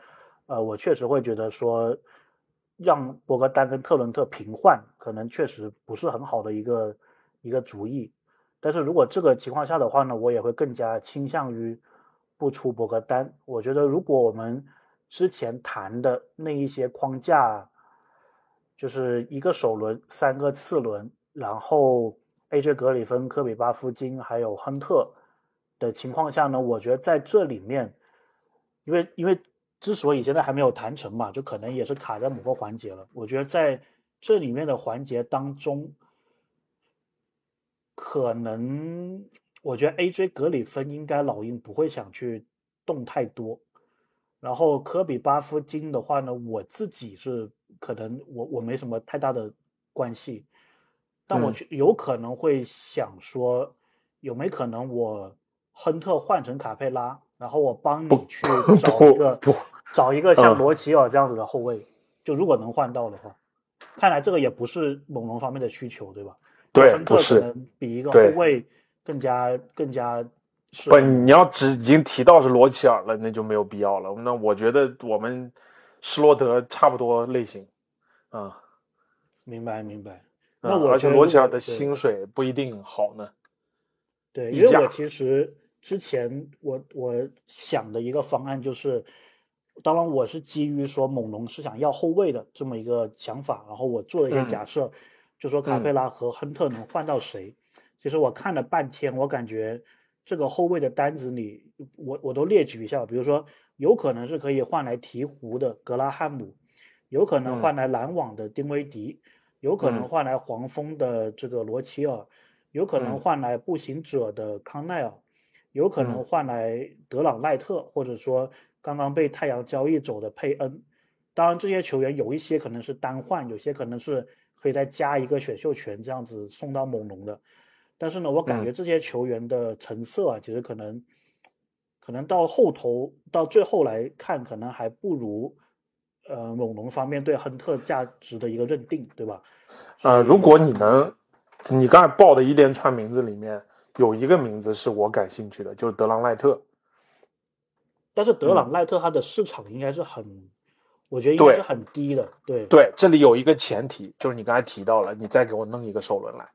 呃，我确实会觉得说。让博格丹跟特伦特平换，可能确实不是很好的一个一个主意。但是如果这个情况下的话呢，我也会更加倾向于不出博格丹。我觉得如果我们之前谈的那一些框架，就是一个首轮，三个次轮，然后 AJ 格里芬、科比巴夫金还有亨特的情况下呢，我觉得在这里面，因为因为之所以现在还没有谈成嘛，就可能也是卡在某个环节了。我觉得在这里面的环节当中，可能我觉得 AJ 格里芬应该老鹰不会想去动太多。然后科比巴夫金的话呢，我自己是可能我我没什么太大的关系，但我去有可能会想说，有没可能我亨特换成卡佩拉，然后我帮你去找一个找一个像罗齐尔这样子的后卫，就如果能换到的话，看来这个也不是猛龙方面的需求，对吧？
对，不是
比一个后卫更加更加是。
不，你要只已经提到是罗齐尔了，那就没有必要了。那我觉得我们施罗德差不多类型，啊，
明白明白。
那我而且罗齐尔的薪水不一定好呢。
对，因为我其实之前我我想的一个方案就是，当然我是基于说猛龙是想要后卫的这么一个想法，然后我做了一些假设，就说卡佩拉和亨特能换到谁。其实我看了半天，我感觉。这个后卫的单子里，我我都列举一下，比如说有可能是可以换来鹈鹕的格拉汉姆，有可能换来篮网的丁威迪，有可能换来黄蜂的这个罗齐尔，有可能换来步行者的康奈尔，有可能换来德朗赖特，或者说刚刚被太阳交易走的佩恩。当然，这些球员有一些可能是单换，有些可能是可以再加一个选秀权这样子送到猛龙的。但是呢，我感觉这些球员的成色啊，其实可能，可能到后头到最后来看，可能还不如，呃，猛龙方面对亨特价值的一个认定，对吧？
呃，如果你能，你刚才报的一连串名字里面有一个名字是我感兴趣的，就是德朗赖特。
但是德朗赖特他的市场应该是很，我觉得应该是很低的。对
对，这里有一个前提，就是你刚才提到了，你再给我弄一个首轮来。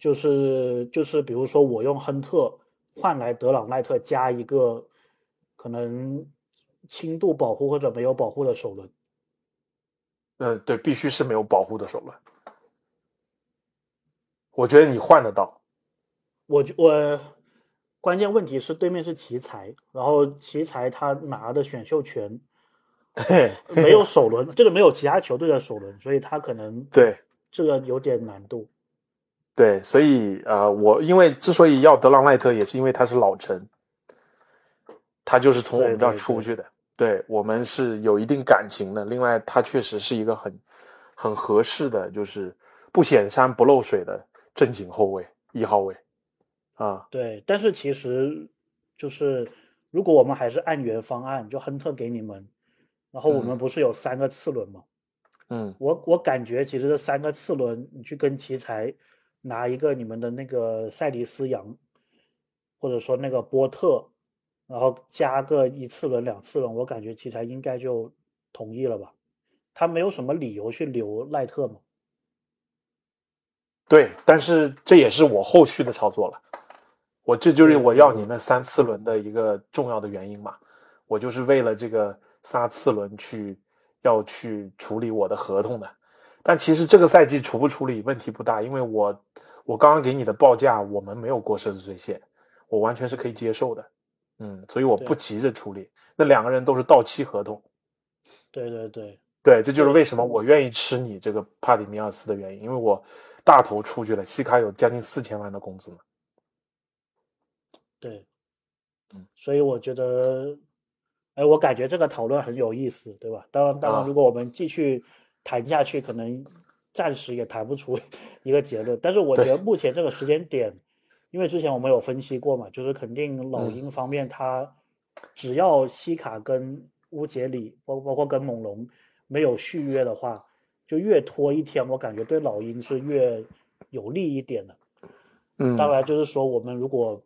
就是就是，比如说我用亨特换来德朗奈特加一个可能轻度保护或者没有保护的首轮。
嗯，对，必须是没有保护的首轮。我觉得你换得到。
我我关键问题是对面是奇才，然后奇才他拿的选秀权没有首轮，这个没有其他球队的首轮，所以他可能
对
这个有点难度。
对，所以呃，我因为之所以要德朗赖特，也是因为他是老臣，他就是从我们这儿出去的，对我们是有一定感情的。另外，他确实是一个很很合适的，就是不显山不漏水的正经后卫一号位啊。
对，但是其实就是如果我们还是按原方案，就亨特给你们，然后我们不是有三个次轮吗？
嗯，
我我感觉其实这三个次轮，你去跟奇才。拿一个你们的那个赛迪斯羊，或者说那个波特，然后加个一次轮、两次轮，我感觉奇才应该就同意了吧？他没有什么理由去留赖特嘛？
对，但是这也是我后续的操作了。我这就是我要你那三次轮的一个重要的原因嘛。我就是为了这个仨次轮去要去处理我的合同的。但其实这个赛季处不处理问题不大，因为我我刚刚给你的报价，我们没有过奢侈税线，我完全是可以接受的，嗯，所以我不急着处理。那两个人都是到期合同，
对对对
对，这就是为什么我愿意吃你这个帕蒂米尔斯的原因，因为我大头出去了，西卡有将近四千万的工资呢。
对，嗯，所以我觉得，哎，我感觉这个讨论很有意思，对吧？当然，当然，如果我们继续。谈下去可能暂时也谈不出 一个结论，但是我觉得目前这个时间点，因为之前我们有分析过嘛，就是肯定老鹰方面他只要西卡跟乌杰里，包包括跟猛龙没有续约的话，就越拖一天，我感觉对老鹰是越有利一点的。
嗯，
当然就是说我们如果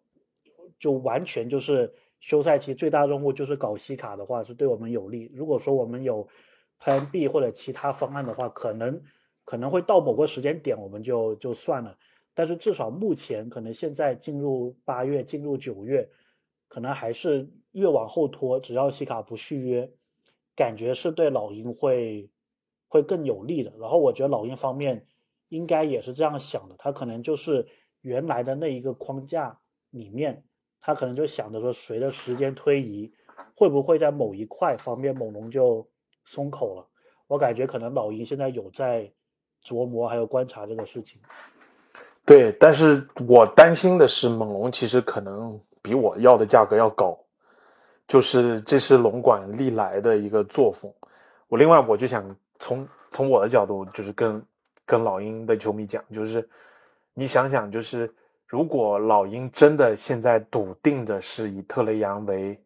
就完全就是休赛期最大任务就是搞西卡的话，是对我们有利。如果说我们有 Plan B 或者其他方案的话，可能可能会到某个时间点我们就就算了。但是至少目前可能现在进入八月，进入九月，可能还是越往后拖。只要西卡不续约，感觉是对老鹰会会更有利的。然后我觉得老鹰方面应该也是这样想的，他可能就是原来的那一个框架里面，他可能就想着说，随着时间推移，会不会在某一块方面猛龙就松口了？我感觉可能老鹰现在有在琢磨还有观察这个事情。
对，但是我担心的是，猛龙其实可能比我要的价格要高，就是这是龙管历来的一个作风。我另外我就想从从我的角度，就是跟跟老鹰的球迷讲，就是你想想，就是如果老鹰真的现在笃定的是以特雷杨为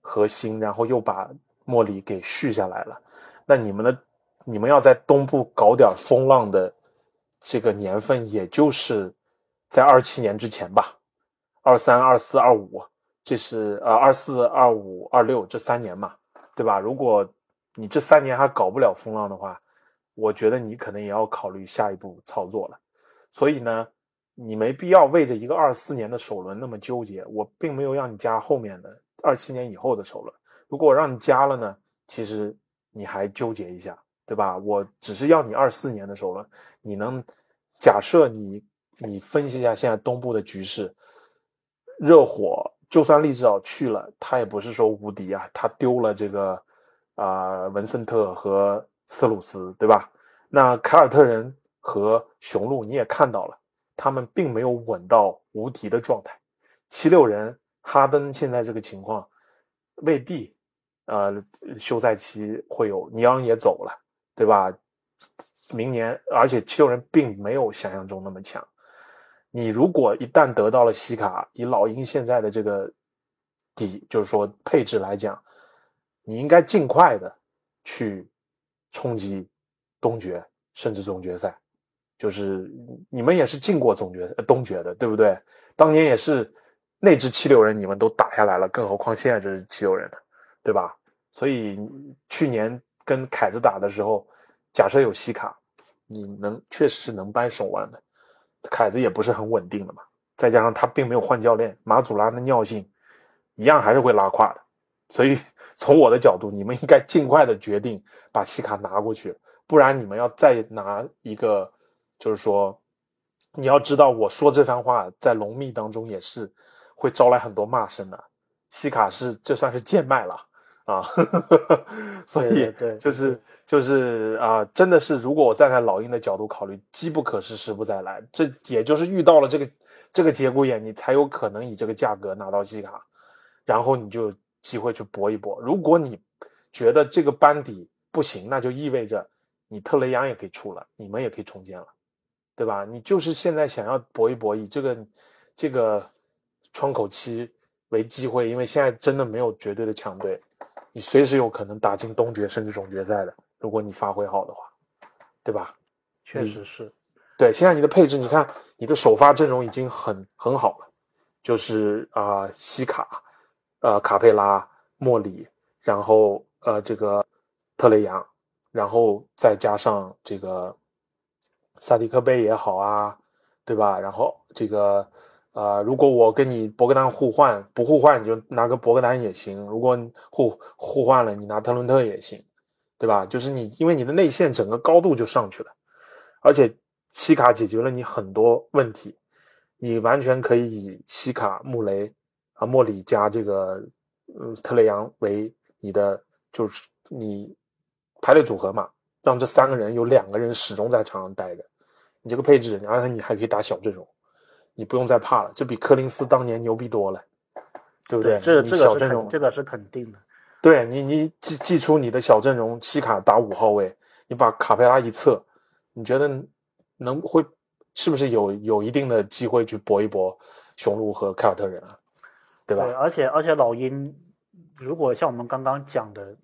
核心，然后又把莫里给续下来了，那你们的你们要在东部搞点风浪的。这个年份也就是在二七年之前吧，二三、二四、二五，这是呃二四、二五、二六这三年嘛，对吧？如果你这三年还搞不了风浪的话，我觉得你可能也要考虑下一步操作了。所以呢，你没必要为着一个二四年的首轮那么纠结。我并没有让你加后面的二七年以后的首轮。如果我让你加了呢，其实你还纠结一下。对吧？我只是要你二四年的首轮，你能假设你你分析一下现在东部的局势，热火就算利兹尔去了，他也不是说无敌啊，他丢了这个啊文森特和斯鲁斯，对吧？那凯尔特人和雄鹿你也看到了，他们并没有稳到无敌的状态。七六人哈登现在这个情况未必，呃，休赛期会有尼昂也走了。对吧？明年，而且七六人并没有想象中那么强。你如果一旦得到了西卡，以老鹰现在的这个底，就是说配置来讲，你应该尽快的去冲击东决，甚至总决赛。就是你们也是进过总决东决的，对不对？当年也是那支七六人，你们都打下来了，更何况现在这是七六人的，对吧？所以去年。跟凯子打的时候，假设有西卡，你能确实是能扳手腕的。凯子也不是很稳定的嘛，再加上他并没有换教练，马祖拉的尿性一样还是会拉胯的。所以 从我的角度，你们应该尽快的决定把西卡拿过去，不然你们要再拿一个，就是说，你要知道我说这番话在龙密当中也是会招来很多骂声的。西卡是这算是贱卖了。啊，所以就是就是啊，真的是，如果我站在老鹰的角度考虑，机不可失，时不再来，这也就是遇到了这个这个节骨眼，你才有可能以这个价格拿到季卡，然后你就机会去搏一搏。如果你觉得这个班底不行，那就意味着你特雷杨也可以出了，你们也可以重建了，对吧？你就是现在想要搏一搏，以这个这个窗口期为机会，因为现在真的没有绝对的强队。你随时有可能打进东决甚至总决赛的，如果你发挥好的话，对吧？
确实是。
对，现在你的配置，你看你的首发阵容已经很很好了，就是啊，西卡，呃，卡佩拉、莫里，然后呃，这个特雷杨，然后再加上这个萨迪克贝也好啊，对吧？然后这个。啊，如果我跟你博格丹互换，不互换你就拿个博格丹也行。如果互互换了，你拿特伦特也行，对吧？就是你，因为你的内线整个高度就上去了，而且西卡解决了你很多问题，你完全可以以西卡、穆雷啊、莫里加这个嗯特雷杨为你的，就是你排列组合嘛，让这三个人有两个人始终在场上待着，你这个配置，而且你还可以打小阵容。你不用再怕了，这比柯林斯当年牛逼多了，对不对？
这这个是这个是肯定的。
对你，你寄寄出你的小阵容，西卡打五号位，你把卡佩拉一撤，你觉得能会是不是有有一定的机会去搏一搏雄鹿和凯尔特人啊？对吧？
对，而且而且老鹰，如果像我们刚刚讲的，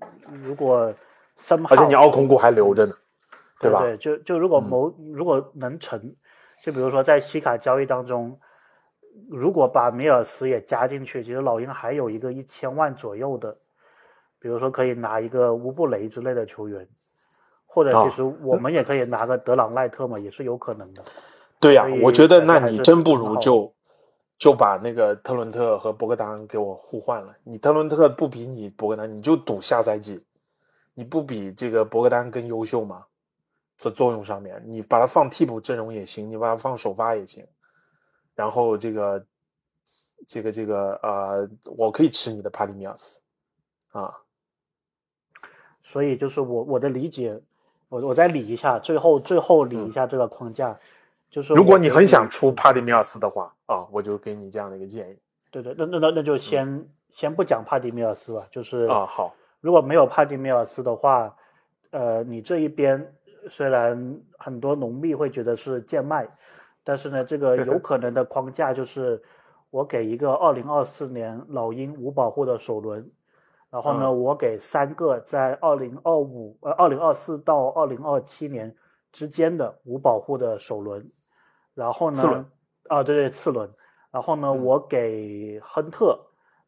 如果三号，
而且你奥孔古还留着呢，
对
吧？
对，就就如果某如果能成。就比如说，在西卡交易当中，如果把米尔斯也加进去，其实老鹰还有一个一千万左右的，比如说可以拿一个乌布雷之类的球员，或者其实我们也可以拿个德朗赖特嘛，也是有可能的。
对呀，我觉得那你真不如就就把那个特伦特和博格丹给我互换了。你特伦特不比你博格丹，你就赌下赛季，你不比这个博格丹更优秀吗？的作用上面，你把它放替补阵容也行，你把它放首发也行。然后这个这个这个呃，我可以吃你的帕蒂米尔斯啊。
所以就是我我的理解，我我再理一下，最后最后理一下这个框架，就是
如果你很想出帕蒂米尔斯的话啊，我就给你这样的一个建议。
对对，那那那那就先先不讲帕蒂米尔斯吧，就是
啊好，
如果没有帕蒂米尔斯的话，呃，你这一边虽然很多农民会觉得是贱卖，但是呢，这个 有可能的框架就是我给一个二零二四年老鹰无保护的首轮。然后呢，我给三个在二零二五呃二零二四到二零二七年之间的无保护的首轮，然后呢，啊对对次轮，然后呢，我给亨特，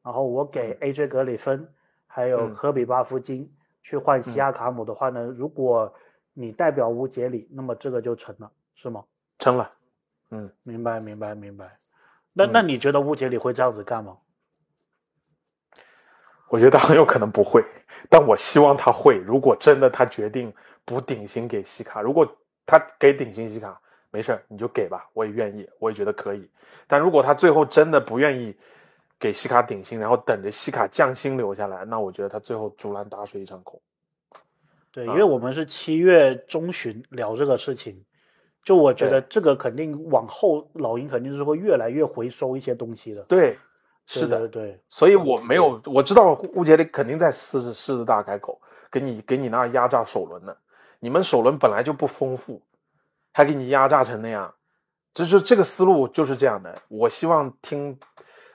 然后我给 AJ 格里芬，还有科比巴夫金去换西亚卡姆的话呢，如果你代表乌杰里，那么这个就成了，是吗？
成了，嗯，
明白明白明白。那那你觉得乌杰里会这样子干吗？
我觉得他很有可能不会，但我希望他会。如果真的他决定补顶薪给西卡，如果他给顶薪西卡，没事你就给吧，我也愿意，我也觉得可以。但如果他最后真的不愿意给西卡顶薪，然后等着西卡降薪留下来，那我觉得他最后竹篮打水一场空。
对，因为我们是七月中旬聊这个事情，就我觉得这个肯定往后老鹰肯定是会越来越回收一些东西的。
对。是的，
对，
所以我没有，我知道乌杰里肯定在狮子狮子大开口，给你给你那压榨首轮呢。你们首轮本来就不丰富，还给你压榨成那样，就是这个思路就是这样的。我希望听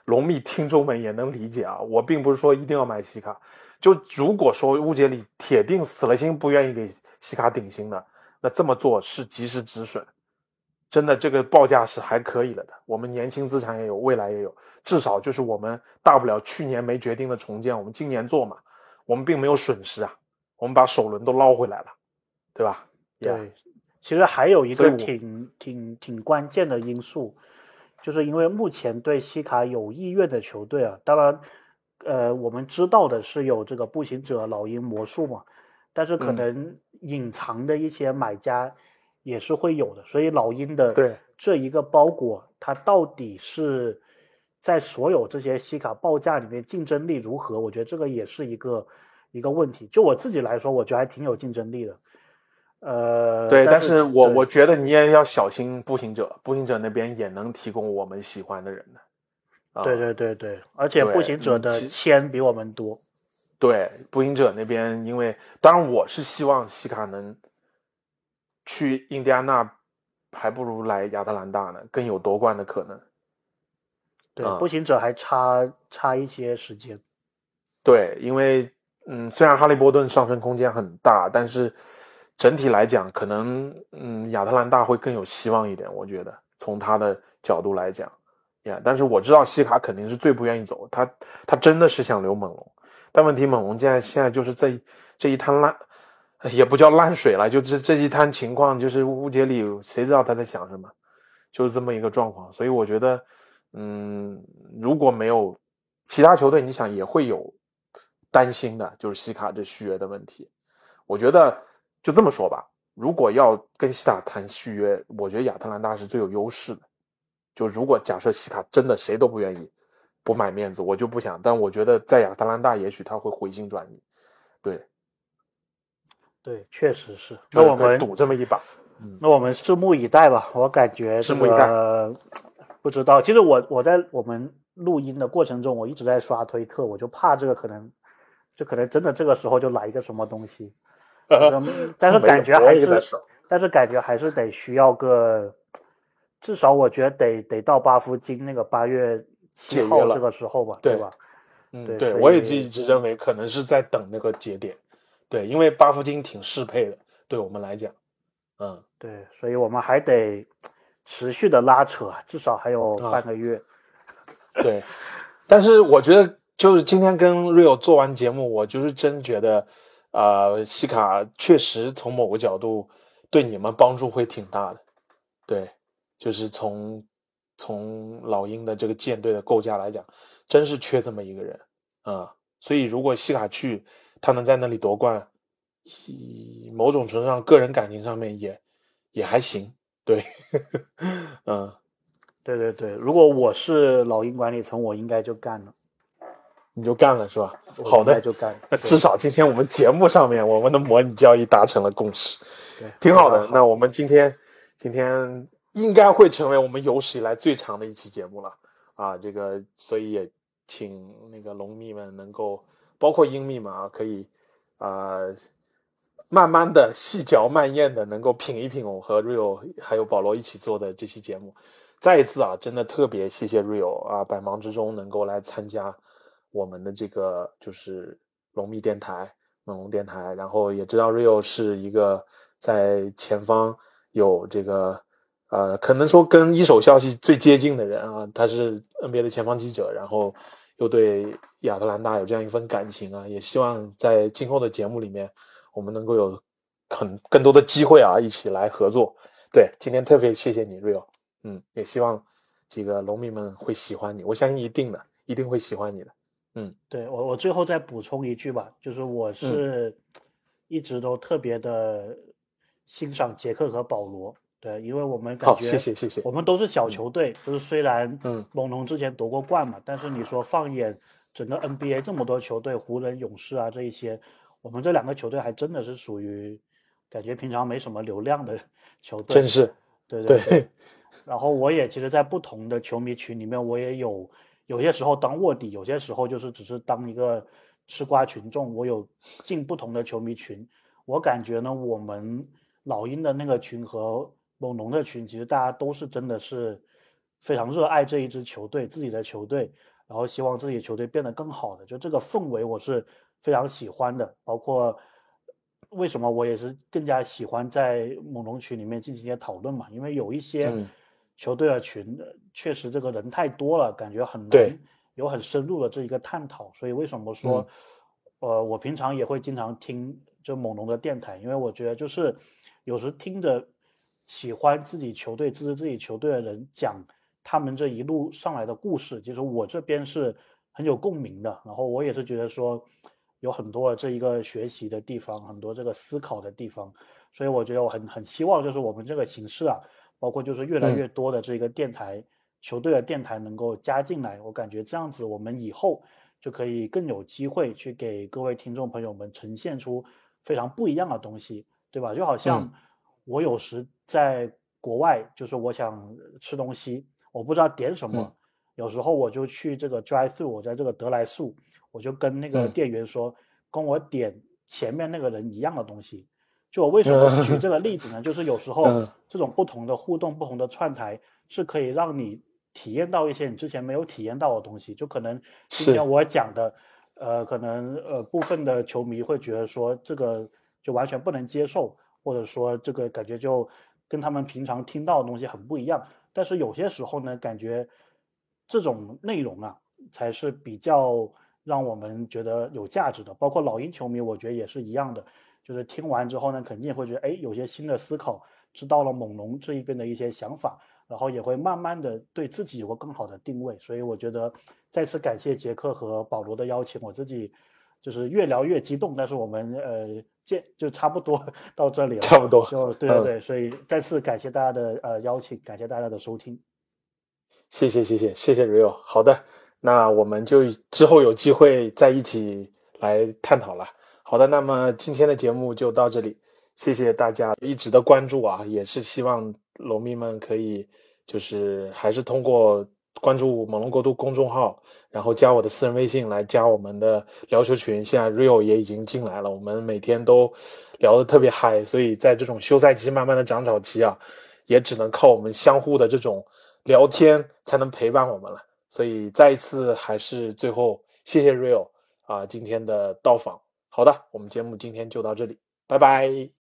龙密听众们也能理解啊，我并不是说一定要买西卡，就如果说乌杰里铁定死了心不愿意给西卡顶薪的，那这么做是及时止损。真的，这个报价是还可以了的。我们年轻资产也有，未来也有，至少就是我们大不了去年没决定的重建，我们今年做嘛，我们并没有损失啊，我们把首轮都捞回来了，对吧？
对，其实还有一个挺挺挺关键的因素，就是因为目前对西卡有意愿的球队啊，当然，呃，我们知道的是有这个步行者、老鹰、魔术嘛，但是可能隐藏的一些买家。也是会有的，所以老鹰的
对
这一个包裹，它到底是在所有这些西卡报价里面竞争力如何？我觉得这个也是一个一个问题。就我自己来说，我觉得还挺有竞争力的。呃，
对，但
是
我我觉得你也要小心步行者，步行者那边也能提供我们喜欢的人的。
对对对对，而且步行者的签比我们多。
对，步行者那边，因为当然我是希望西卡能。去印第安纳，还不如来亚特兰大呢，更有夺冠的可能。
对，步行者还差差一些时间。
对，因为嗯，虽然哈利波顿上升空间很大，但是整体来讲，可能嗯，亚特兰大会更有希望一点。我觉得从他的角度来讲，但是我知道西卡肯定是最不愿意走，他他真的是想留猛龙，但问题猛龙现在现在就是这这一滩烂。也不叫烂水了，就这这一滩情况，就是乌杰里，谁知道他在想什么，就是这么一个状况。所以我觉得，嗯，如果没有其他球队，你想也会有担心的，就是西卡这续约的问题。我觉得就这么说吧，如果要跟西塔谈续约，我觉得亚特兰大是最有优势的。就如果假设西卡真的谁都不愿意，不买面子，我就不想。但我觉得在亚特兰大，也许他会回心转意，对。
对，确实是。那我们
赌这么一把，
那我们拭目以待吧。我感觉这个不知道。其实我我在我们录音的过程中，我一直在刷推特，我就怕这个可能，就可能真的这个时候就来一个什么东西。但是感觉还是，但是感觉还是得需要个，至少我觉得得得到巴夫金那个八月七号这个时候吧，
对
吧？
嗯，对，我也一直认为可能是在等那个节点。对，因为巴夫金挺适配的，对我们来讲，嗯，
对，所以我们还得持续的拉扯，至少还有半个月。
对，但是我觉得，就是今天跟 Rio 做完节目，我就是真觉得，呃，西卡确实从某个角度对你们帮助会挺大的。对，就是从从老鹰的这个舰队的构架来讲，真是缺这么一个人啊。所以如果西卡去。他能在那里夺冠，以某种程度上个人感情上面也也还行，对，嗯，
对对对，如果我是老鹰管理层，我应该就干了。
你就干了是吧？好的
就干。
那至少今天我们节目上面我们的模拟交易达成了共识，
对
挺好的那我们今天今天应该会成为我们有史以来最长的一期节目了啊！这个所以也请那个龙蜜们能够，包括鹰蜜们啊，可以啊、慢慢的细嚼慢咽的能够品一品我和 Rio 还有保罗一起做的这期节目。再一次啊，真的特别谢谢 Rio 啊，百忙之中能够来参加我们的这个就是龙蜜电台、猛龙电台，然后也知道 Rio 是一个在前方有这个呃，可能说跟一手消息最接近的人啊，他是 NBA 的前方记者，然后又对亚特兰大有这样一份感情啊，也希望在今后的节目里面，我们能够有很更多的机会啊，一起来合作。对，今天特别谢谢你，Rio。嗯，也希望几个农民们会喜欢你，我相信一定的，一定会喜欢你的。
嗯对我，我最后再补充一句吧，就是
嗯
我是一直都特别的欣赏杰克和保罗，对，因为我们感
好，
觉
谢谢谢谢
我。们都是小球队，就是虽然
嗯
猛龙之前夺过冠嘛，但是你说放眼整个 NBA 这么多球队，湖人、勇士啊这一些，我们这两个球队还真的是属于感觉平常没什么流量的 球队，
真是
对
对
对。然后我也其实，在不同的球迷群里面，我也有有些时候当卧底，有些时候就是只是当一个吃瓜群众。我有进不同的球迷群，我感觉呢，我们老鹰的那个群和猛龙的群，其实大家都是真的是非常热爱这一支球队，自己的球队，然后希望自己的球队变得更好的，就这个氛围我是非常喜欢的。包括为什么我也是更加喜欢在猛龙群里面进行一些讨论嘛，因为有一些
嗯
球队的群，呃确实这个人太多了，感觉很
对
难有很深入的这一个探讨。所以为什么说，呃，我平常也会经常听就猛龙的电台，因为我觉得就是有时听着喜欢自己球队、支持自己球队的人讲他们这一路上来的故事，其实我这边是很有共鸣的。然后我也是觉得说有很多这一个学习的地方，很多这个思考的地方，所以我觉得我很很希望就是我们这个形式啊，包括就是越来
嗯
越多的这个电台、球队的电台能够加进来，我感觉这样子我们以后就可以更有机会去给各位听众朋友们呈现出非常不一样的东西，对吧？就好像
嗯
我有时在国外，就是我想吃东西，我不知道点什么，
嗯
有时候我就去这个 drive through，我在这个德莱素，我就跟那个
嗯
店员说，跟我点前面那个人一样的东西。就我为什么举这 个例子呢？就是有时候
嗯
这种不同的互动、不同的串台，是可以让你体验到一些你之前没有体验到的东西。就可能今
是
天我讲的，呃，可能呃部分的球迷会觉得说这个就完全不能接受，或者说这个感觉就跟他们平常听到的东西很不一样。但是有些时候呢，感觉这种内容啊，才是比较让我们觉得有价值的。包括老鹰球迷，我觉得也是一样的，就是听完之后呢，肯定会觉得哎，有些新的思考，知道了猛龙这一边的一些想法，然后也会慢慢的对自己有个更好的定位。所以我觉得再次感谢杰克和保罗的邀请，我自己就是越聊越激动，但是我们呃见就差不多 到这里了，
差不多
就对对
嗯
对，所以再次感谢大家的呃邀请，感谢大家的收听。
谢谢谢谢谢谢 Rio。好的，那我们就之后有机会再一起来探讨了。好的，那么今天的节目就到这里，谢谢大家一直的关注啊，也是希望龙迷们可以就是还是通过关注猛龙国度公众号，然后加我的私人微信来加我们的聊球群。现在 Rio 也已经进来了，我们每天都聊得特别嗨，所以在这种休赛期慢慢的涨潮期啊，也只能靠我们相互的这种聊天才能陪伴我们了。所以再一次还是最后谢谢 Rio 啊今天的到访。好的，我们节目今天就到这里，拜拜。